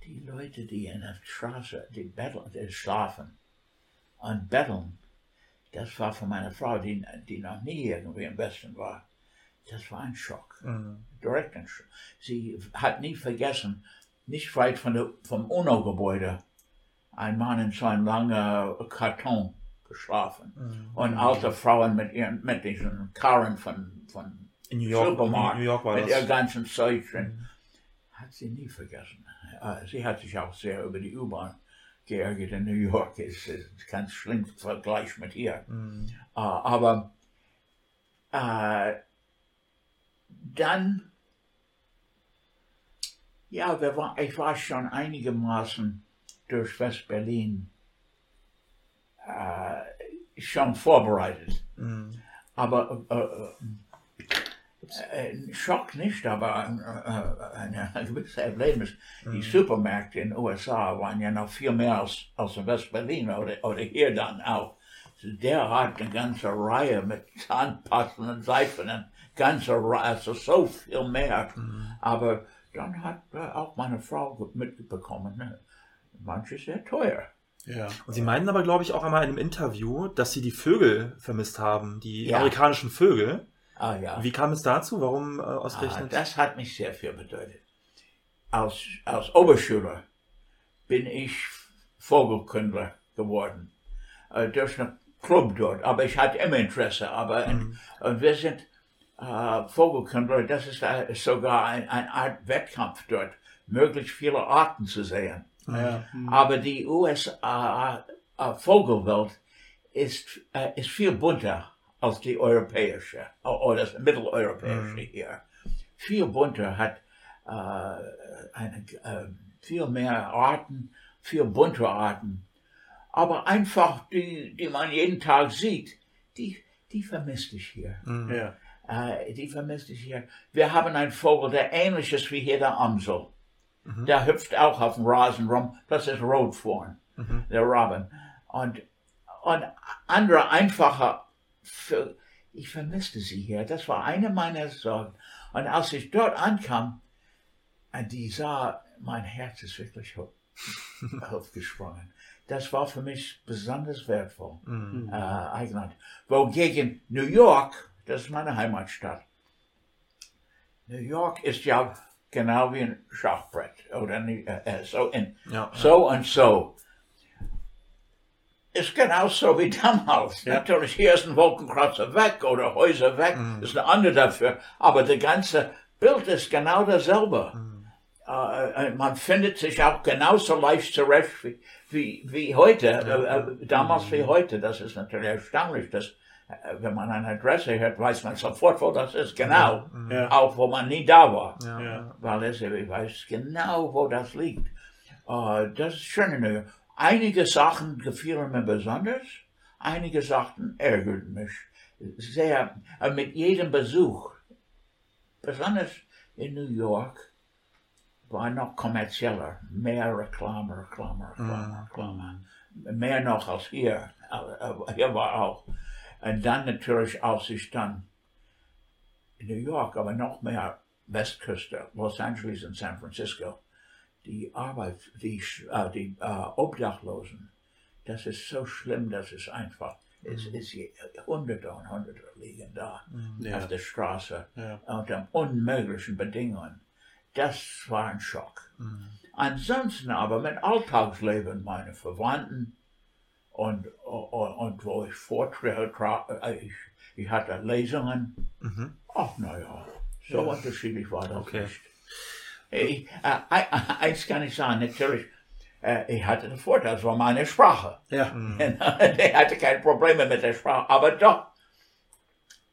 die Leute, die in der Straße, die betteln, die schlafen, und betteln. Das war für meine Frau, die, die noch nie irgendwie im Westen war. Das war ein Schock. Mhm. Direkt ein Schock. Sie hat nie vergessen, nicht weit von der, vom UNO-Gebäude, ein Mann in so einem langen Karton geschlafen. Mhm. Und alte Frauen mit ihren, mit diesen Karren von, von in New York, Supermarkt, New York mit ihr ganzen Zeug. Mhm. Hat sie nie vergessen. Äh, sie hat sich auch sehr über die U-Bahn geärgert in New York ist. ist ganz schlimm im Vergleich mit hier. Mhm. Uh, aber uh, dann, ja, war, ich war schon einigermaßen durch West-Berlin uh, schon vorbereitet. Mhm. Aber ein Schock nicht, aber ein, ein, ein gewisses Erlebnis. Mhm. Die Supermärkte in den USA waren ja noch viel mehr als, als in West-Berlin oder, oder hier dann auch. Der hat eine ganze Reihe mit Zahnpasten und Seifen, eine ganze Reihe, also so viel mehr. Mhm. Aber dann hat auch meine Frau mitbekommen, ne? manches sehr teuer. Ja. Und Sie meinen aber, glaube ich, auch einmal in einem Interview, dass Sie die Vögel vermisst haben, die ja. amerikanischen Vögel. Ah, ja. Wie kam es dazu? Warum äh, ausgerechnet? Ah, das hat mich sehr viel bedeutet. Als, als Oberschüler bin ich Vogelkundler geworden. Äh, durch einen Club dort. Aber ich hatte immer Interesse. Aber mhm. und wir sind äh, Vogelkundler, das ist äh, sogar ein, eine Art Wettkampf dort, möglichst viele Arten zu sehen. Ja. Mhm. Aber die USA äh, Vogelwelt ist, äh, ist viel bunter als die europäische oder das mitteleuropäische mhm. hier. Viel bunter hat äh, eine, äh, viel mehr Arten, viel bunter Arten. Aber einfach die, die man jeden Tag sieht, die, die vermisst ich hier. Mhm. Ja. Äh, die vermisse ich hier. Wir haben einen Vogel, der ähnlich ist wie hier der Amsel. Der hüpft auch auf dem Rasen rum. Das ist Rotvorn, der Robin. Und, und andere einfache, für, ich vermisste sie hier. Das war eine meiner Sorgen. Und als ich dort ankam, und die sah, mein Herz ist wirklich hoch, aufgesprungen. Das war für mich besonders wertvoll. Äh, Eigenart. Wogegen New York, das ist meine Heimatstadt. New York ist ja genau wie ein Schachbrett. Oder äh, äh, so, in, Ja. so und so. Ist genauso wie damals. Natürlich, hier ist ein Wolkenkratzer weg oder Häuser weg, ist eine andere dafür. Aber das ganze Bild ist genau dasselbe. Äh, äh, man findet sich auch genauso leicht zurecht wie, wie, wie heute, äh, äh, damals wie heute. Das ist natürlich erstaunlich, dass äh, wenn man eine Adresse hört, weiß man sofort, wo das ist, genau. Ja. Auch wo man nie da war. Ja. Weil es, ich weiß genau, wo das liegt. Äh, das ist schön in New York. Einige Sachen gefielen mir besonders, einige Sachen ärgerten mich sehr. Mit jedem Besuch, besonders in New York, war noch kommerzieller, mehr Reklame, Reklame, Reklame, Reklame. Mehr noch als hier. Aber hier war auch. Und dann natürlich, als ich dann in New York, aber noch mehr Westküste, Los Angeles und San Francisco, die Arbeit, die, Sch- äh, die äh, Obdachlosen, das ist so schlimm, das ist einfach, es ist Hunderte und Hunderte liegen da Ja. auf der Straße Ja. unter unmöglichen Bedingungen. Das war ein Schock. Ansonsten aber mit Alltagsleben, meine Verwandten und, und, und wo ich Vorträge, tra- äh, ich, ich hatte Lesungen. Mhm. Ach, naja, so unterschiedlich war das Okay. nicht. Ich, äh, ein- eins kann ich sagen, natürlich, äh, ich hatte den Vorteil, es war meine Sprache. Ja. Der hatte keine Probleme mit der Sprache, aber doch,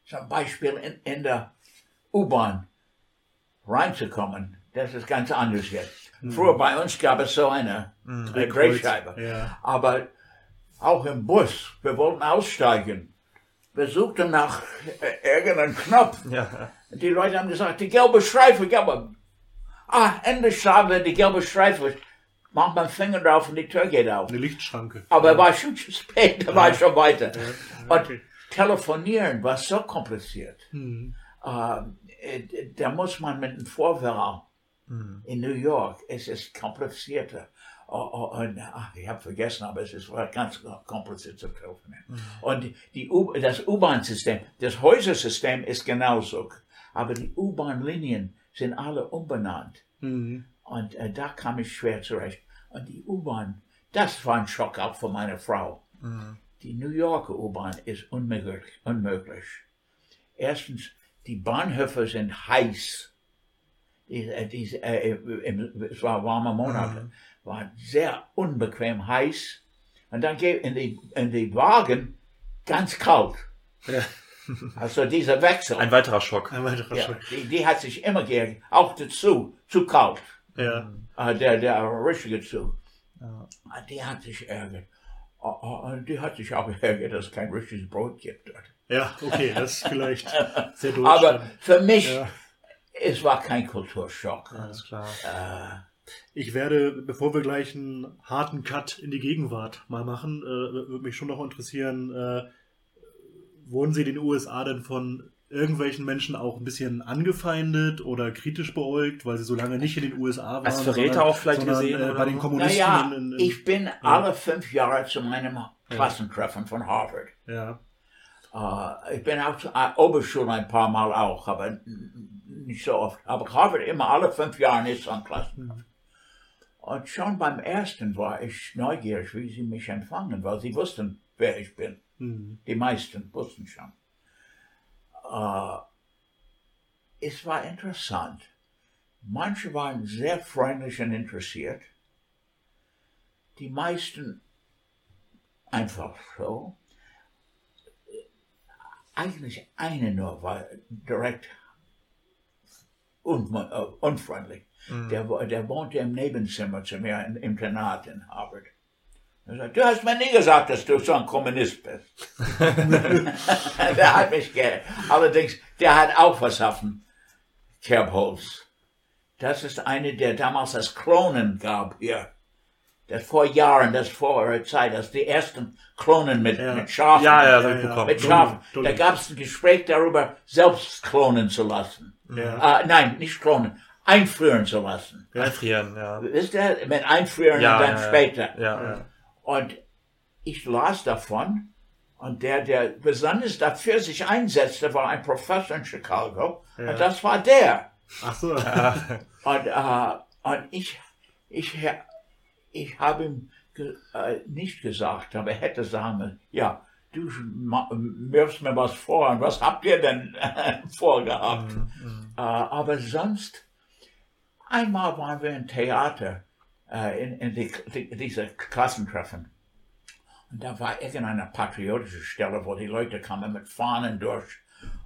zum Beispiel in, in der U-Bahn reinzukommen, das ist ganz anders jetzt. Früher bei uns gab es so eine, eine Drehscheibe. Ja. Aber auch im Bus, wir wollten aussteigen. Wir suchten nach äh, irgendeinem Knopf. Ja. Die Leute haben gesagt, die gelbe Streife, gelbe. Ah, endlich wir, die gelbe Streife. Mach meinen Finger drauf und die Tür geht auf. Eine Lichtschranke. Aber war schon zu spät, da war ich schon weiter. okay. Und telefonieren war so kompliziert. Mhm. Äh, da muss man mit dem Vorwahl in New York, es ist komplizierter. Oh, oh, und, ach, ich habe vergessen, aber es ist war ganz kompliziert zu telefonieren. Und die U das U-Bahn-System, das Häusersystem ist genauso. Aber die U-Bahn-Linien sind alle umbenannt. Mhm. Und äh, da kam ich schwer zurecht. Und die U-Bahn, das war ein Schock auch für meine Frau. Die New Yorker U-Bahn ist unmöglich, unmöglich. Erstens, die Bahnhöfe sind heiß. Die, äh, die, äh, im, es war warme Monate, war sehr unbequem heiß. Und dann geht in die, in die Wagen ganz kalt. Ja. Also dieser Wechsel, Ein weiterer Schock. Ein weiterer ja, Schock. die, die hat sich immer geärgert. Auch dazu, zu kalt. Ja. Äh, der, der richtige Zug. Äh, Die hat sich ärgert. Äh, äh, und Die hat sich auch geärgert, dass es kein richtiges Brot gibt dort. Ja, okay, das ist vielleicht sehr Aber durchstanden. für mich, Ja. es war kein Kulturschock. Alles klar. Ich werde, bevor wir gleich einen harten Cut in die Gegenwart mal machen, äh, würde mich schon noch interessieren, äh, wurden Sie in den USA denn von irgendwelchen Menschen auch ein bisschen angefeindet oder kritisch beäugt, weil sie so lange nicht in den USA waren? Als Verräter sondern- auch vielleicht sondern, gesehen Äh, bei den? Kommunisten Naja, in, in, in, ich bin alle fünf Jahre zu meinem Klassentreffen von Harvard. ja. Äh, ich bin auch zur äh, Oberschule ein paar Mal auch, aber nicht so oft. Aber Harvard immer alle fünf Jahre ist so ein Klassentreffen. Und schon beim ersten war ich neugierig, wie sie mich empfangen, weil sie wussten, wer ich bin. Hm. Die meisten wussten schon. Äh, es war interessant. Manche waren sehr freundlich und interessiert. Die meisten einfach so. Eigentlich eine nur war direkt un äh, unfreundlich. Der, wo- der wohnte im Nebenzimmer zu mir im Internat in Harvard. Sagt, du hast mir nie gesagt, dass du so ein Kommunist bist. der hat mich gerne. Allerdings, der hat auch dem Kerbholz. Das ist eine, der damals das Klonen gab hier. Das vor Jahren, das vor Zeit, das die ersten Klonen mit, Ja. mit Schafen. Ja, ja, Ja, ja. Mit Schafen. Dulli, Da Dulli. gab es ein Gespräch darüber, selbst klonen zu lassen. Ja. Äh, nein, nicht klonen, einfrieren zu lassen. Einfrieren, ja. Wisst ihr, mit einfrieren und dann ja, ja. später. Ja. Und ich las davon und der, der besonders dafür sich einsetzte, war ein Professor in Chicago Ja. und das war der. Ach so. Und, äh, und ich, ich, ich habe ihm ge äh, nicht gesagt, aber er hätte sagen müssen, ja, du wirfst mir was vor und was habt ihr denn vorgehabt? Äh, aber sonst, einmal waren wir im Theater, äh, in, in die, die, diese Klassentreffen. Und da war irgendeine patriotische Stelle, wo die Leute kamen mit Fahnen durch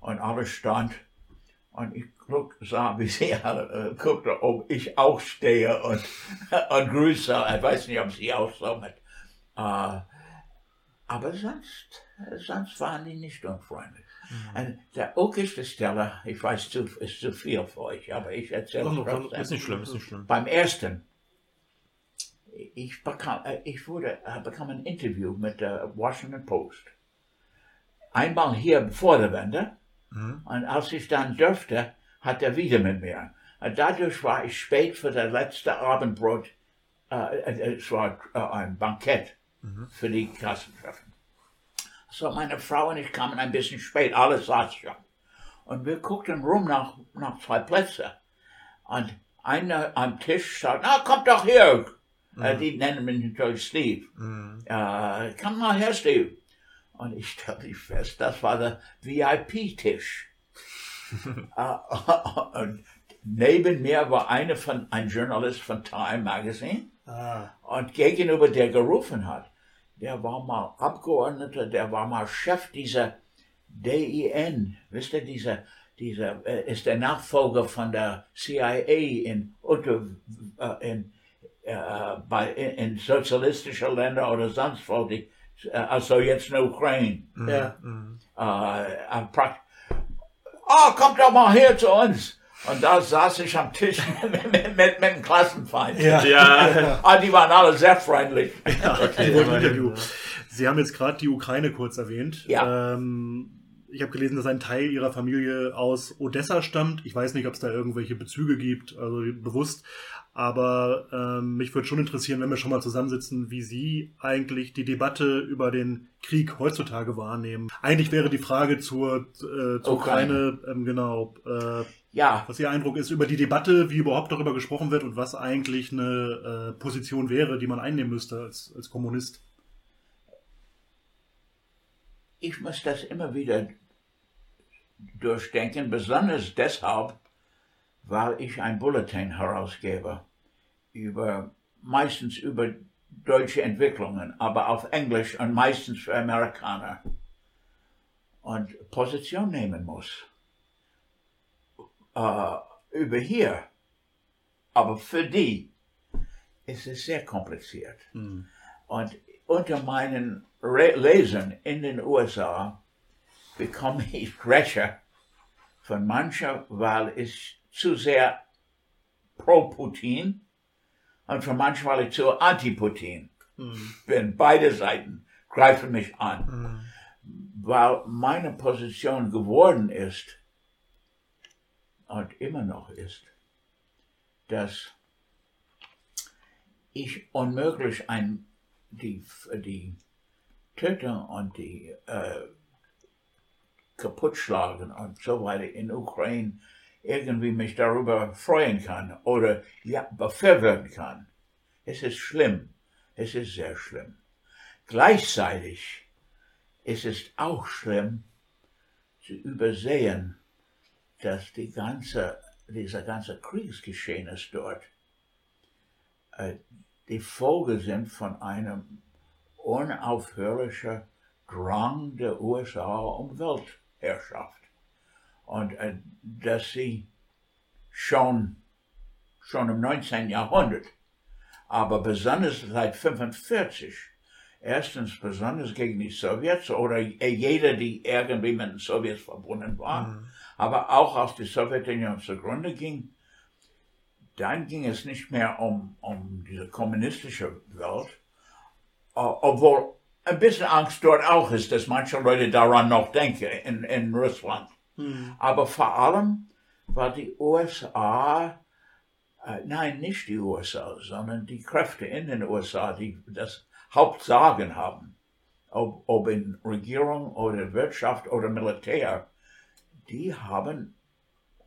und alles stand. Und ich guck, sah, wie sie alle äh, guckte, ob ich auch stehe und, und grüße. Ich weiß nicht, ob sie auch so mit. Äh, aber sonst, sonst waren die nicht unfreundlich. Und der okigste Stelle, ich weiß, zu, ist zu viel für euch, aber ich erzähle es trotzdem. Ist nicht schlimm, ist nicht schlimm. Beim ersten, ich bekam, äh, ich wurde, äh, bekam ein Interview mit der Washington Post. Einmal hier vor der Wende. Und als ich dann dürfte, hat er wieder mit mir. Und dadurch war ich spät für das letzte Abendbrot. Äh, äh, es war äh, ein Bankett für die Klassentreffen. So, meine Frau und ich kamen ein bisschen spät, alles saß schon. Und wir guckten rum nach, nach zwei Plätzen. Und einer am Tisch sagt, na, kommt doch hier. Äh, die nennen mich natürlich Steve. Äh, komm mal her, Steve. Und ich stellte fest, das war der VIP-Tisch. äh, und neben mir war eine von, ein Journalist von Time Magazine. Ah, Und gegenüber der gerufen hat, der war mal Abgeordneter, der war mal Chef dieser DIN, wisst ihr, dieser, dieser äh, ist der Nachfolger von der CIA in, unter, äh, in, äh, bei, in, in sozialistische Länder oder sonst wo, die, äh, also jetzt in der Ukraine. ja. Äh, oh, kommt doch mal her zu uns. Und da saß ich am Tisch mit, mit, mit, mit dem Klassenfeind. Ja. Ja, Ah, die waren alle sehr freundlich. Ein Interview. Sie haben jetzt gerade die Ukraine kurz erwähnt. Ja. Ähm, ich habe gelesen, dass ein Teil Ihrer Familie aus Odessa stammt. Ich weiß nicht, ob es da irgendwelche Bezüge gibt, also bewusst. Aber ähm, mich würde schon interessieren, wenn wir schon mal zusammensitzen, wie Sie eigentlich die Debatte über den Krieg heutzutage wahrnehmen. Eigentlich wäre die Frage zur, äh, zur Ukraine. Ukraine, ähm, genau, äh, Ja, was Ihr Eindruck ist über die Debatte, wie überhaupt darüber gesprochen wird und was eigentlich eine äh, Position wäre, die man einnehmen müsste als, als Kommunist. ich muss das immer wieder durchdenken, besonders deshalb, weil ich ein Bulletin herausgebe über meistens über deutsche Entwicklungen, aber auf Englisch und meistens für Amerikaner und Position nehmen muss äh, über hier. Aber für die ist es sehr kompliziert. Und unter meinen Re Lesern in den USA bekomme ich Schwäche von mancher, weil ich zu sehr pro Putin und weil ich zu anti-Putin. Bin. Beide Seiten greifen mich an, weil meine Position geworden ist und immer noch ist, dass ich unmöglich ein, die, die Tötung und die äh, Kaputtschlagen und so weiter in Ukraine irgendwie mich darüber freuen kann oder ja, befürworten kann. Es ist schlimm. Es ist sehr schlimm. Gleichzeitig ist es auch schlimm zu übersehen, dass die ganze, dieser ganze Kriegsgeschehenes dort äh, die Folge sind von einem unaufhörlichen Drang der USA um Weltherrschaft. Und äh, dass sie schon, schon im 19. Jahrhundert, aber besonders seit 45 Erstens besonders gegen die Sowjets oder jeder, die irgendwie mit den Sowjets verbunden war, mhm. aber auch als die Sowjetunion zugrunde ging, dann ging es nicht mehr um, um diese kommunistische Welt, uh, obwohl ein bisschen Angst dort auch ist, dass manche Leute daran noch denken in, in Russland. Mhm. Aber vor allem war die USA, äh, nein, nicht die USA, sondern die Kräfte in den USA, die das Hauptsagen haben, ob, ob in Regierung oder Wirtschaft oder Militär, die haben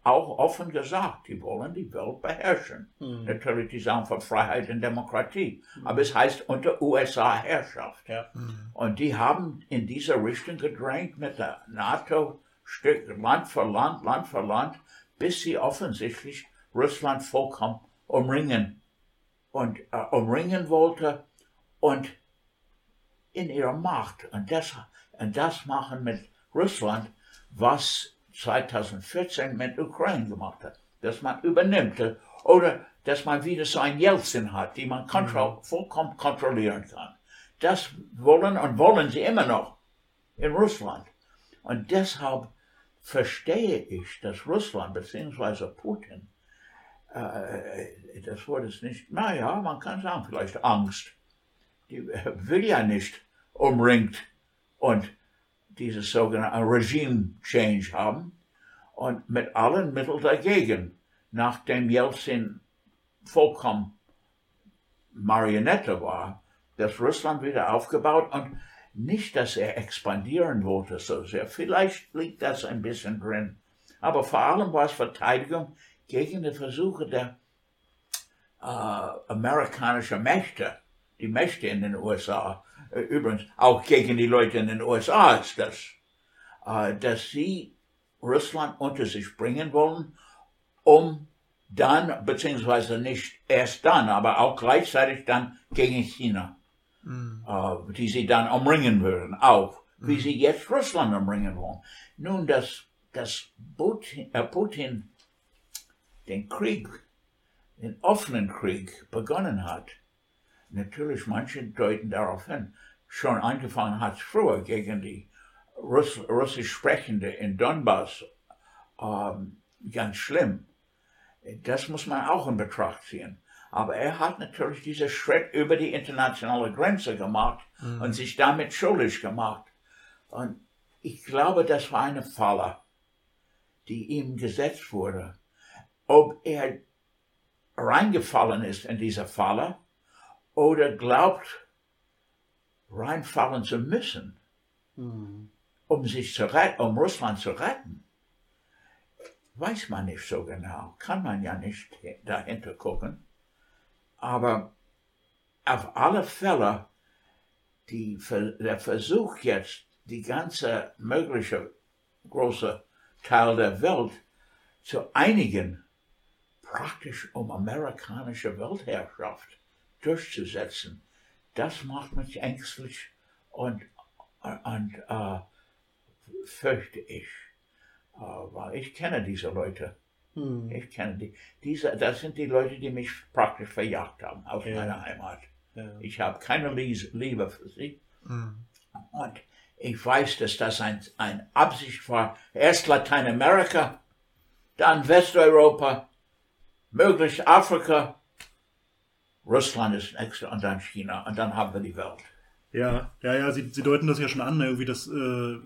auch offen gesagt, die wollen die Welt beherrschen. Mhm. Natürlich, die sagen für Freiheit und Demokratie. Mhm. Aber es heißt unter USA-Herrschaft. Ja. Mhm. Und die haben in diese Richtung gedrängt mit der NATO, Stück, Land für Land, Land für Land, bis sie offensichtlich Russland vollkommen umringen und äh, umringen wollte und in ihrer Macht. Und das, und das machen mit Russland, was 2014 mit Ukraine gemacht hat. Dass man übernimmt oder dass man wieder so ein Jelzin hat, die man kontro mhm. vollkommen kontrollieren kann. Das wollen und wollen sie immer noch in Russland. Und deshalb verstehe ich, dass Russland bzw. Putin, äh, das Wort ist nicht, naja, man kann sagen, vielleicht Angst, die will ja nicht umringt und dieses sogenannte Regime Change haben und mit allen Mitteln dagegen, nachdem Jelzin vollkommen Marionette war, dass Russland wieder aufgebaut und nicht, dass er expandieren wollte so sehr. Vielleicht liegt das ein bisschen drin. Aber vor allem war es Verteidigung gegen die Versuche der äh, amerikanischen Mächte, die Mächte in den USA, äh, übrigens auch gegen die Leute in den USA ist das, äh, dass sie Russland unter sich bringen wollen, um dann, beziehungsweise nicht erst dann, aber auch gleichzeitig dann gegen China, mhm. äh, die sie dann umringen würden, auch, mhm. wie sie jetzt Russland umringen wollen. Nun, dass, dass Putin, äh, Putin den Krieg, den offenen Krieg begonnen hat, natürlich manche deuten darauf hin, schon angefangen hat früher gegen die Russ, Russisch Sprechende in Donbass ähm, ganz schlimm. Das muss man auch in Betracht ziehen. Aber er hat natürlich diesen Schritt über die internationale Grenze gemacht mhm. und sich damit schuldig gemacht. Und ich glaube, das war eine Falle, die ihm gesetzt wurde. Ob er reingefallen ist in diese Falle oder glaubt, reinfallen zu müssen, mhm. um sich zu retten, um Russland zu retten, weiß man nicht so genau, kann man ja nicht dahinter gucken. Aber auf alle Fälle, die, der Versuch jetzt, die ganze mögliche große Teil der Welt zu einigen, praktisch um amerikanische Weltherrschaft durchzusetzen, das macht mich ängstlich und, und äh, fürchte ich. Aber ich kenne diese Leute. Hm. Ich kenne die. Diese, das sind die Leute, die mich praktisch verjagt haben aus ja. meiner Heimat. Ja. Ich habe keine Liebe für sie. Hm. Und ich weiß, dass das ein, ein Absicht war. Erst Lateinamerika, dann Westeuropa, möglichst Afrika, Russland ist nächste und dann China und dann haben wir die Welt. Ja, ja, ja, Sie, Sie deuten das ja schon an, irgendwie das äh,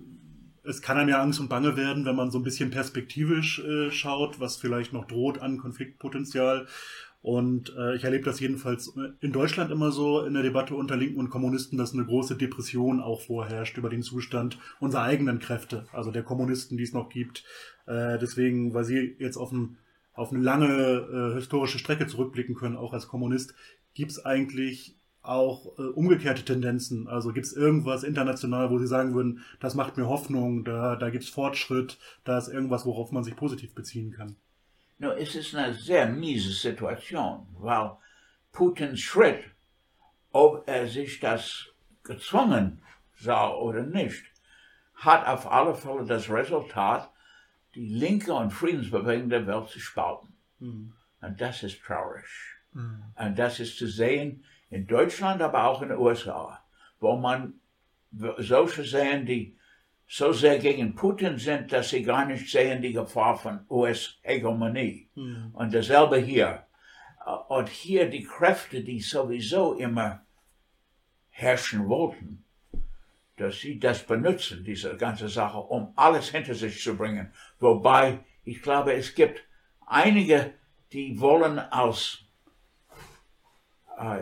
es kann einem ja Angst und Bange werden, wenn man so ein bisschen perspektivisch äh, schaut, was vielleicht noch droht an Konfliktpotenzial. Und äh, ich erlebe das jedenfalls in Deutschland immer so in der Debatte unter Linken und Kommunisten, dass eine große Depression auch vorherrscht über den Zustand unserer eigenen Kräfte, also der Kommunisten, die es noch gibt. Äh, deswegen, weil Sie jetzt auf, ein, auf eine lange äh, historische Strecke zurückblicken können, auch als Kommunist, gibt es eigentlich auch äh, umgekehrte Tendenzen? Also gibt es irgendwas international, wo Sie sagen würden, das macht mir Hoffnung, da, da gibt es Fortschritt, da ist irgendwas, worauf man sich positiv beziehen kann? No, es ist eine sehr miese Situation, weil Putins Schritt, ob er sich das gezwungen sah oder nicht, hat auf alle Fälle das Resultat, die linke und Friedensbewegung der Welt zu spalten. Mhm. Und das ist traurig. Mhm. Und das ist zu sehen, in Deutschland, aber auch in den USA, wo man solche sehen, die so sehr gegen Putin sind, dass sie gar nicht sehen die Gefahr von US-Hegemonie. Mhm. Und dasselbe hier. Und hier die Kräfte, die sowieso immer herrschen wollten, dass sie das benutzen, diese ganze Sache, um alles hinter sich zu bringen. Wobei, ich glaube, es gibt einige, die wollen äh,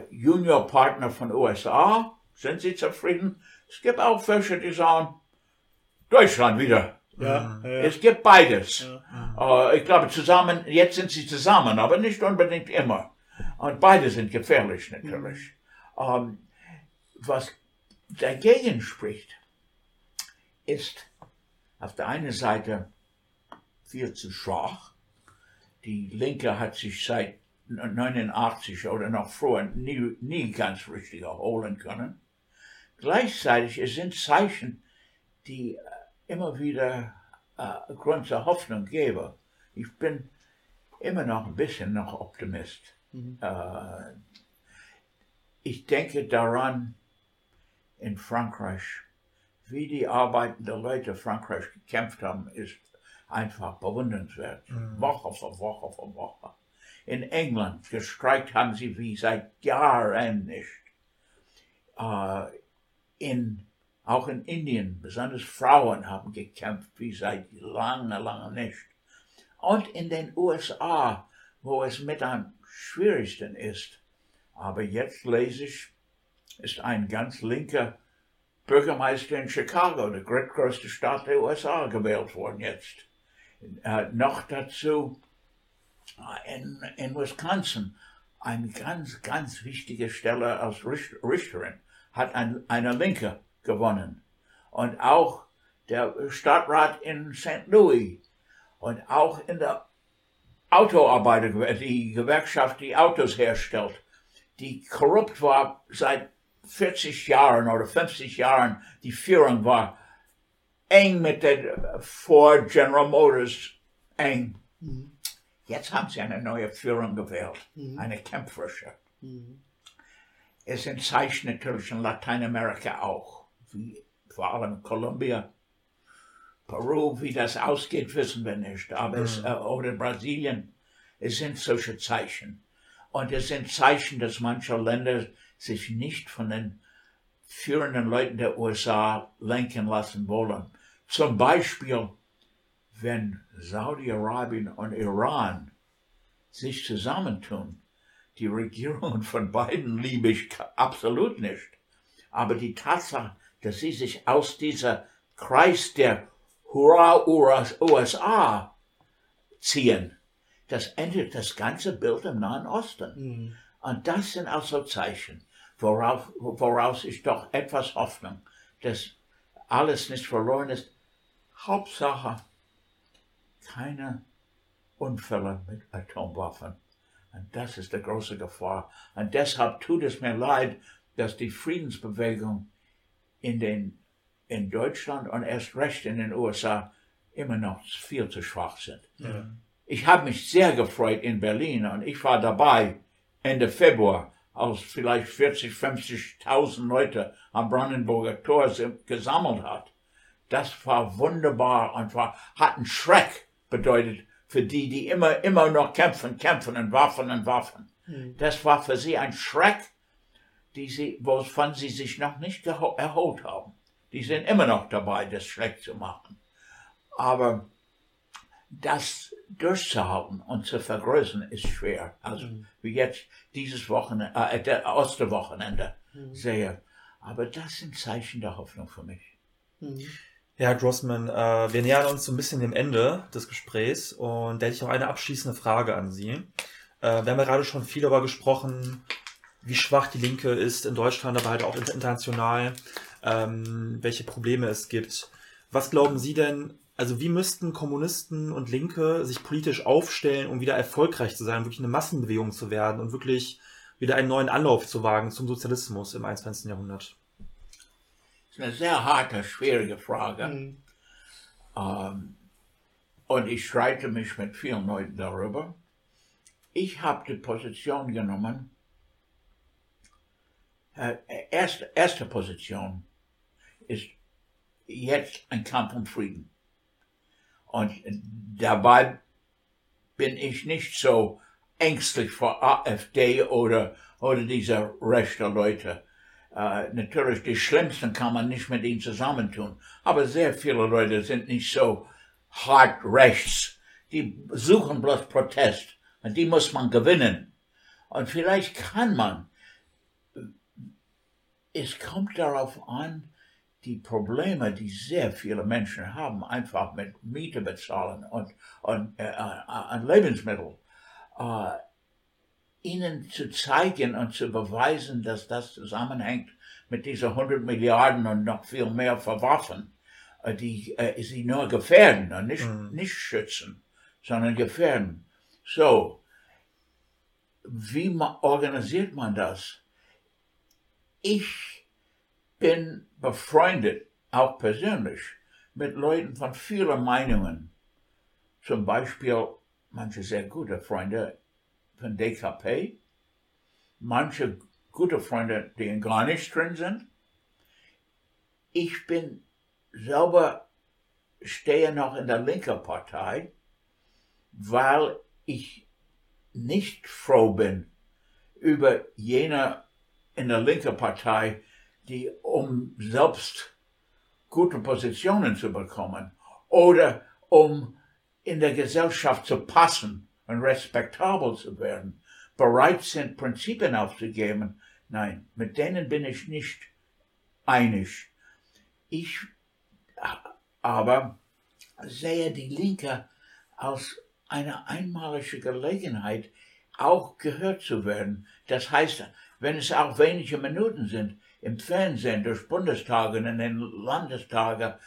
Juniorpartner von USA, sind sie zufrieden. Es gibt auch welche, die sagen, Deutschland wieder. Ja, ja. Es gibt beides. Ja. Äh, ich glaube, zusammen, jetzt sind sie zusammen, aber nicht unbedingt immer. Und beide sind gefährlich natürlich. Mhm. Ähm, was dagegen spricht, ist auf der einen Seite viel zu schwach. Die Linke hat sich seit 89 oder noch früher nie, nie ganz richtig erholen können. Gleichzeitig es sind Zeichen, die äh, immer wieder äh, Grund zur Hoffnung geben. Ich bin immer noch ein bisschen noch Optimist. Mhm. Äh, ich denke daran in Frankreich, wie die arbeitenden Leute Frankreich gekämpft haben, ist einfach bewundernswert. Mhm. Woche für Woche für Woche. In England gestreikt haben sie wie seit Jahren nicht. Äh, in, auch in Indien, besonders Frauen haben gekämpft wie seit lange, lange nicht. Und in den USA, wo es mit am schwierigsten ist. Aber jetzt lese ich, ist ein ganz linker Bürgermeister in Chicago, der drittgrößte Staat der USA, gewählt worden jetzt. Äh, noch dazu in, in Wisconsin eine ganz, ganz wichtige Stelle als Richterin hat ein, eine Linke gewonnen. Und auch der Stadtrat in St. Louis und auch in der Autoarbeiter, die Gewerkschaft, die Autos herstellt, die korrupt war seit 40 Jahren oder 50 Jahren, die Führung war eng mit der Ford General Motors eng. Mhm. Jetzt haben sie eine neue Führung gewählt, mhm. eine kämpferische. Mhm. Es sind Zeichen natürlich in Lateinamerika auch, wie vor allem Kolumbien, Peru, wie das ausgeht, wissen wir nicht, aber es, mhm. äh, oder Brasilien, es sind solche Zeichen. Und es sind Zeichen, dass manche Länder sich nicht von den führenden Leuten der USA lenken lassen wollen. Zum Beispiel, wenn Saudi-Arabien und Iran sich zusammentun. Die Regierungen von beiden liebe ich absolut nicht. Aber die Tatsache, dass sie sich aus dieser Kreis der Hurra USA ziehen, das ändert das ganze Bild im Nahen Osten. Mhm. Und das sind also Zeichen, worauf, woraus ich doch etwas Hoffnung, dass alles nicht verloren ist. Hauptsache, keine Unfälle mit Atomwaffen. Und das ist die große Gefahr. Und deshalb tut es mir leid, dass die Friedensbewegung in, den, in Deutschland und erst recht in den USA immer noch viel zu schwach sind. Ja. Ich habe mich sehr gefreut in Berlin und ich war dabei Ende Februar, als vielleicht 40, 50.000 Leute am Brandenburger Tor gesammelt hat. Das war wunderbar und war, hat einen Schreck bedeutet für die, die immer, immer noch kämpfen, kämpfen und Waffen und Waffen. Mhm. Das war für sie ein Schreck, die sie, wovon sie sich noch nicht erholt haben. Die sind immer noch dabei, das Schreck zu machen. Aber das durchzuhalten und zu vergrößern ist schwer. Also mhm. wie jetzt dieses Wochenende, äh, der Osterwochenende mhm. sehe. Aber das sind Zeichen der Hoffnung für mich. Mhm. Ja, Grossman, äh, wir nähern uns so ein bisschen dem Ende des Gesprächs und da hätte ich auch eine abschließende Frage an Sie. Äh, wir haben ja gerade schon viel darüber gesprochen, wie schwach die Linke ist in Deutschland, aber halt auch international, ähm, welche Probleme es gibt. Was glauben Sie denn, also wie müssten Kommunisten und Linke sich politisch aufstellen, um wieder erfolgreich zu sein, wirklich eine Massenbewegung zu werden und wirklich wieder einen neuen Anlauf zu wagen zum Sozialismus im 21. Jahrhundert? Eine sehr harte, schwierige Frage. Mhm. Ähm, und ich streite mich mit vielen Leuten darüber. Ich habe die Position genommen, äh, erste, erste Position ist jetzt ein Kampf um Frieden. Und dabei bin ich nicht so ängstlich vor AfD oder, oder dieser rechte Leute. Äh, natürlich, die Schlimmsten kann man nicht mit ihnen zusammentun. Aber sehr viele Leute sind nicht so hart rechts. Die suchen bloß Protest. Und die muss man gewinnen. Und vielleicht kann man. Es kommt darauf an, die Probleme, die sehr viele Menschen haben, einfach mit Miete bezahlen und, und äh, an Lebensmitteln, äh, ihnen zu zeigen und zu beweisen, dass das zusammenhängt mit dieser 100 Milliarden und noch viel mehr für Waffen, äh, die äh, sie nur gefährden und nicht, mhm. nicht schützen, sondern gefährden. So, wie man, organisiert man das? Ich bin befreundet, auch persönlich, mit Leuten von vielen Meinungen. Zum Beispiel manche sehr gute Freunde von DKP, manche gute Freunde, die gar nicht drin sind. Ich bin selber stehe noch in der linken Partei, weil ich nicht froh bin über jene in der linken Partei, die um selbst gute Positionen zu bekommen oder um in der Gesellschaft zu passen und respektabel zu werden, bereit sind, Prinzipien aufzugeben. Nein, mit denen bin ich nicht einig. Ich aber sehe die Linke als eine einmalige Gelegenheit, auch gehört zu werden. Das heißt, wenn es auch wenige Minuten sind, im Fernsehen durch Bundestage und in den Landestage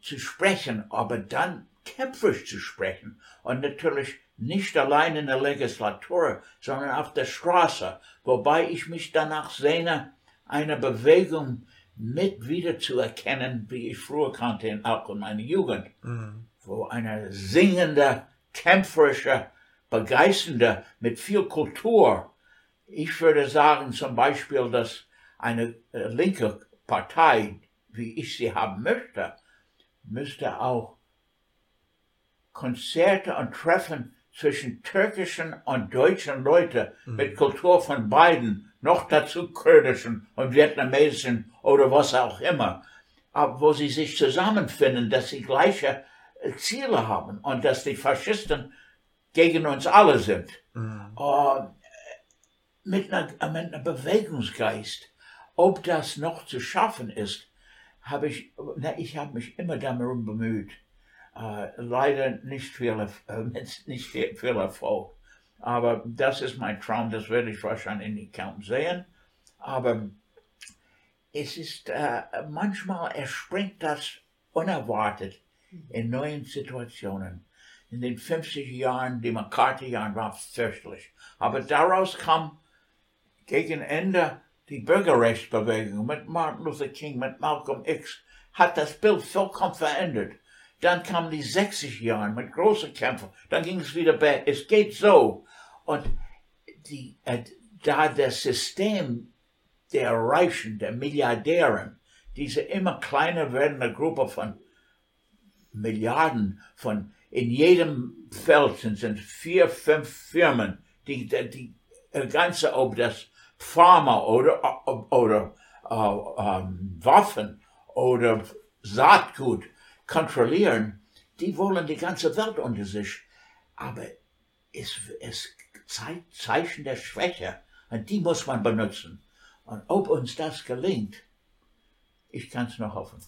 zu sprechen, aber dann kämpferisch zu sprechen und natürlich nicht allein in der Legislatur, sondern auf der Straße, wobei ich mich danach sehne, eine Bewegung mit wiederzuerkennen, wie ich früher kannte, auch in meiner Jugend, mhm. wo eine singende, kämpferische, begeisternde, mit viel Kultur, ich würde sagen zum Beispiel, dass eine äh, linke Partei, wie ich sie haben möchte, müsste auch Konzerte und Treffen zwischen türkischen und deutschen Leuten mhm. mit Kultur von beiden, noch dazu kurdischen und vietnamesischen oder was auch immer, aber wo sie sich zusammenfinden, dass sie gleiche äh, Ziele haben und dass die Faschisten gegen uns alle sind. Mhm. Uh, mit, einer, mit einem Bewegungsgeist ob das noch zu schaffen ist, habe ich, na, ich habe mich immer darum bemüht. Äh, leider nicht viel, äh, nicht viel, Erfolg. Aber das ist mein Traum, das werde ich wahrscheinlich nicht kaum sehen. Aber es ist, äh, manchmal erspringt das unerwartet in neuen Situationen. In den 50 Jahren, die McCarthy-Jahren waren fürchterlich. Aber daraus kam gegen Ende die Bürgerrechtsbewegung mit Martin Luther King, mit Malcolm X, hat das Bild vollkommen verändert. Dann kamen die 60 Jahre mit großen Kämpfen. Dann ging es wieder bei, es geht so. Und die, äh, da das System der Reichen, der Milliardären, diese immer kleiner werdende Gruppe von Milliarden von, in jedem Feld sind, sind vier, fünf Firmen, die, die, die ganze, ob das Pharma oder, oder äh, ähm, Waffen oder Saatgut kontrollieren, die wollen die ganze Welt unter sich. Aber es ist Zeichen der Schwäche und die muss man benutzen. Und ob uns das gelingt, ich kann es nur hoffen.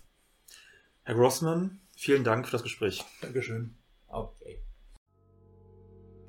Herr Grossmann, vielen Dank für das Gespräch. Dankeschön. Okay.